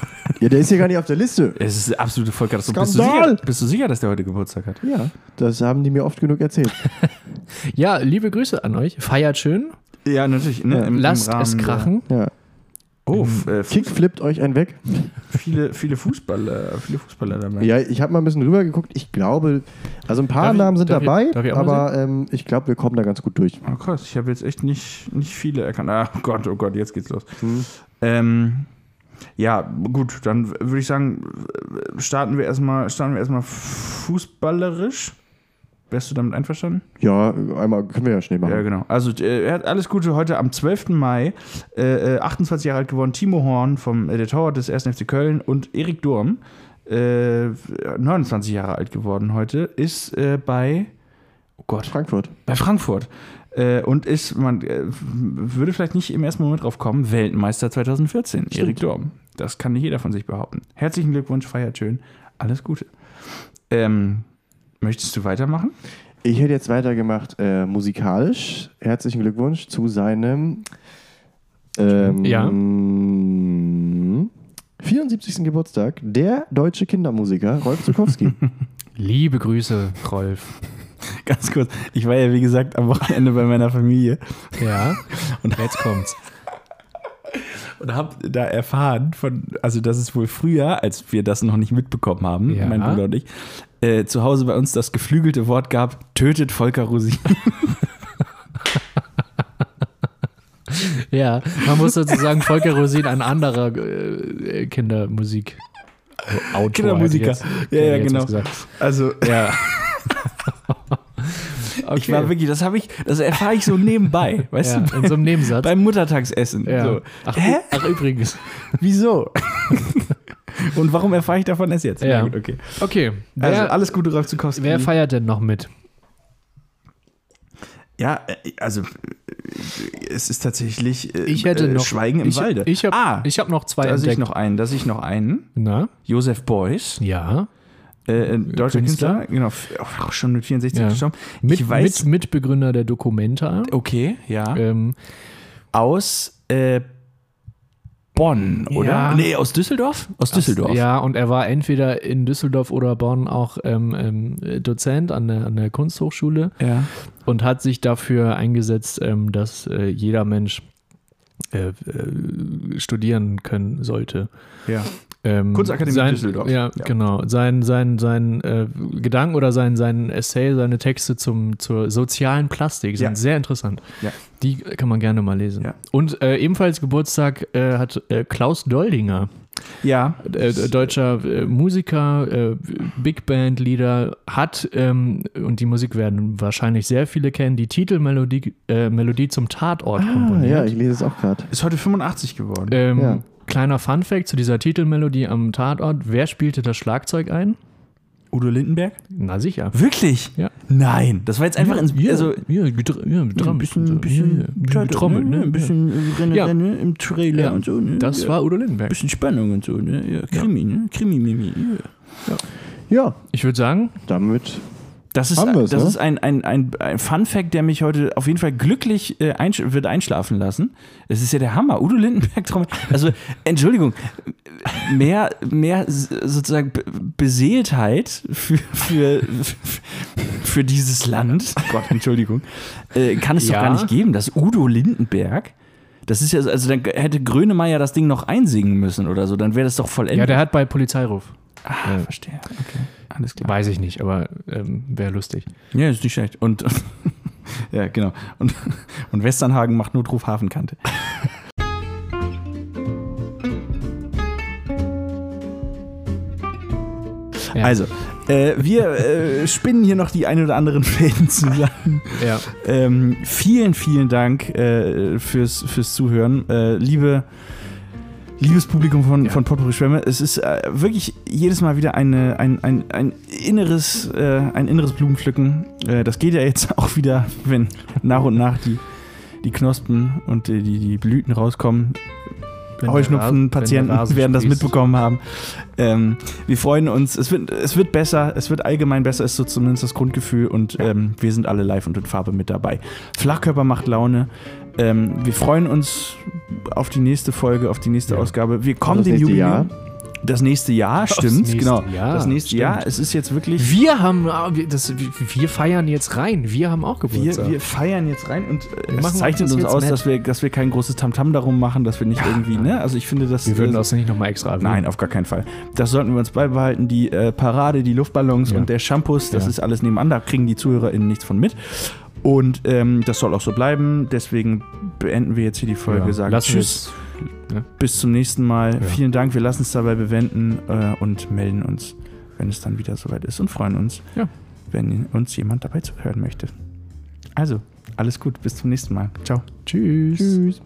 ja, der ist hier gar nicht auf der Liste. Es ist eine absolute Vollkatastrophe. Bist du, sicher, bist du sicher, dass der heute Geburtstag hat? Ja, das haben die mir oft genug erzählt. Ja, liebe Grüße an euch. Feiert schön. Ja, natürlich. Ne? Ja. Im, im Lasst Rahmen es krachen. Ja. Oh, f- äh, Kick flippt euch einen weg. viele, viele Fußballer, viele Fußballer dabei. Ja, ich habe mal ein bisschen rüber geguckt. Ich glaube, also ein paar Darf ich- Namen sind ich- dabei, darf ich mal aber ähm, ich glaube, wir kommen da ganz gut durch. Oh krass, ich habe jetzt echt nicht, nicht viele erkannt. Ah, oh Gott, oh Gott, jetzt geht's los. Hm. Ähm, ja, gut, dann würde ich sagen, starten wir erstmal, starten wir erstmal fußballerisch. Wärst du damit einverstanden? Ja, einmal können wir ja schnell machen. Ja, genau. Also, äh, er hat alles Gute heute am 12. Mai, äh, äh, 28 Jahre alt geworden, Timo Horn vom äh, der Torwart des 1. FC Köln und Erik Durm, äh, 29 Jahre alt geworden heute, ist äh, bei, oh Gott, Frankfurt. bei Frankfurt. Äh, und ist, man äh, würde vielleicht nicht im ersten Moment drauf kommen, Weltmeister 2014, Erik Dorm. Das kann nicht jeder von sich behaupten. Herzlichen Glückwunsch, feiert schön. Alles Gute. Ähm, möchtest du weitermachen? Ich hätte jetzt weitergemacht äh, musikalisch. Herzlichen Glückwunsch zu seinem ähm, Ja. 74. Geburtstag. Der deutsche Kindermusiker Rolf Zukowski. Liebe Grüße, Rolf. Ganz kurz. Ich war ja, wie gesagt, am Wochenende bei meiner Familie Ja, und jetzt kommt's. Und habe da erfahren, von, also dass es wohl früher, als wir das noch nicht mitbekommen haben, Ja. mein Bruder und ich, äh, zu Hause bei uns das geflügelte Wort gab: Tötet Volker Rosin. Ja, man muss sozusagen Volker Rosin, ein anderer äh, Kindermusik. Autor, Kindermusiker. jetzt- Ja, ja, genau. Also, ja. Ich war wirklich, das habe ich, das erfahre ich so nebenbei, weißt ja, du, in so einem Nebensatz. beim Muttertagsessen. ja. So. Ach, Hä? ach, übrigens. Wieso? Und warum erfahre ich davon erst jetzt? Ja. Gut, okay. Okay, wer, Also alles Gute, Rolf Zukowski. wer feiert denn noch mit? Ja, äh, also äh, es ist tatsächlich äh, Ich hätte äh, noch Schweigen im ich, Walde. Ich habe ah, ich hab noch zwei da sehe ich noch einen, da sehe ich noch einen. Na? Josef Beuys, Ja. Äh, ein deutscher Künstler. Künstler, genau, f- auch schon mit 64 Ja. gestorben. Mit, weiß, mit Mitbegründer der Documenta. okay, ja, Ähm, aus äh, Bonn, oder? Ja. Nee, aus Düsseldorf? Aus Düsseldorf. Ja, und er war entweder in Düsseldorf oder Bonn auch ähm, ähm, Dozent an der, an der Kunsthochschule ja. und hat sich dafür eingesetzt, ähm, dass äh, jeder Mensch äh, äh, studieren können sollte. ja. Ähm, Kunstakademie sein, Düsseldorf. Ja, Ja. genau. Sein, sein, sein äh, Gedanken oder sein, sein Essay, seine Texte zum, zur sozialen Plastik sind Ja. sehr interessant. Ja. Die kann man gerne mal lesen. Ja. Und äh, ebenfalls Geburtstag äh, hat äh, Klaus Doldinger, Ja, äh, deutscher äh, Musiker, äh, Big Band Leader, hat, ähm, und die Musik werden wahrscheinlich sehr viele kennen, die Titelmelodie äh, Melodie zum Tatort ah, komponiert. ja, ich lese es auch gerade. ist heute 85 geworden. Ähm, Ja. Kleiner Funfact zu dieser Titelmelodie am Tatort. Wer spielte das Schlagzeug ein? Udo Lindenberg? Na sicher. Wirklich? Ja. Nein, das war jetzt einfach ins, ja, also ja, gedr- ja, ein bisschen, so. ein bisschen, ja, ja, ein getrommelt, ne? Ein bisschen Renne, Ja. Renne im Trailer Ja. und so. Ne? Das ja. war Udo Lindenberg. bisschen Spannung und so, ne? Ja, Krimi, ne? Krimi, Mimi. Ja. Ja, Ich würde sagen, damit Das ist, das ne? ist ein, ein, ein, ein Fun-Fact, der mich heute auf jeden Fall glücklich äh, einsch wird einschlafen lassen. Es ist ja der Hammer. Udo Lindenberg Trommel. Also, Entschuldigung, mehr, mehr sozusagen Be Beseeltheit für, für, für dieses Land, oh Gott, Entschuldigung, äh, kann es doch Ja. gar nicht geben. Das Udo Lindenberg, das ist ja, so- also dann hätte Grönemeyer das Ding noch einsingen müssen oder so, dann wäre das doch vollendet. ja, der hat bei Polizeiruf. Ah, äh, verstehe. Okay, alles klar. Weiß ich nicht, aber ähm, wäre lustig. Ja, ist nicht schlecht. Und ja, genau. Und, und Westernhagen macht Notruf Hafenkante. Ja. Also, äh, wir äh, spinnen hier noch die ein oder anderen Fäden zusammen. Ja. Ähm, vielen, vielen Dank äh, fürs, fürs Zuhören. Äh, liebe, liebes Publikum von, Ja. von Potpourri Schwämme, es ist äh, wirklich jedes Mal wieder eine, ein, ein, ein, inneres, äh, ein inneres Blumenpflücken. Äh, das geht ja jetzt auch wieder, wenn nach und nach die, die Knospen und die, die, Blüten rauskommen. Heuschnupfen-Patienten werden das mitbekommen haben. Ähm, wir freuen uns. Es wird, es wird besser. Es wird allgemein besser, ist so zumindest das Grundgefühl. Und ähm, wir sind alle live und in Farbe mit dabei. Flachkörper macht Laune. Ähm, wir freuen uns auf die nächste Folge, auf die nächste Ja. Ausgabe. Wir kommen das dem Jubiläum. Jahr. Das nächste Jahr, stimmt, nächste genau. Jahr, das nächste stimmt. Jahr. Es ist jetzt wirklich. Wir haben, ah, wir, das, wir, wir feiern jetzt rein. Wir haben auch Wir, Geburtstag. wir feiern jetzt rein und äh, Wir es zeichnet das uns aus, nett. dass wir, dass wir kein großes Tamtam darum machen, dass wir nicht irgendwie, ne? Also ich finde, das wir würden äh, das nicht nochmal extra erwähnen. Nein, auf gar keinen Fall. Das sollten wir uns beibehalten. Die äh, Parade, die Luftballons Ja. und der Shampoos, das Ja. ist alles nebenan. Da kriegen die ZuhörerInnen nichts von mit. Und ähm, das soll auch so bleiben. Deswegen beenden wir jetzt hier die Folge. Ja, Sagen Tschüss, ne? bis zum nächsten Mal. Ja. Vielen Dank. Wir lassen es dabei bewenden äh, und melden uns, wenn es dann wieder soweit ist. Und freuen uns, Ja. wenn uns jemand dabei zuhören möchte. Also, alles gut. Bis zum nächsten Mal. Ciao. Tschüss. Tschüss.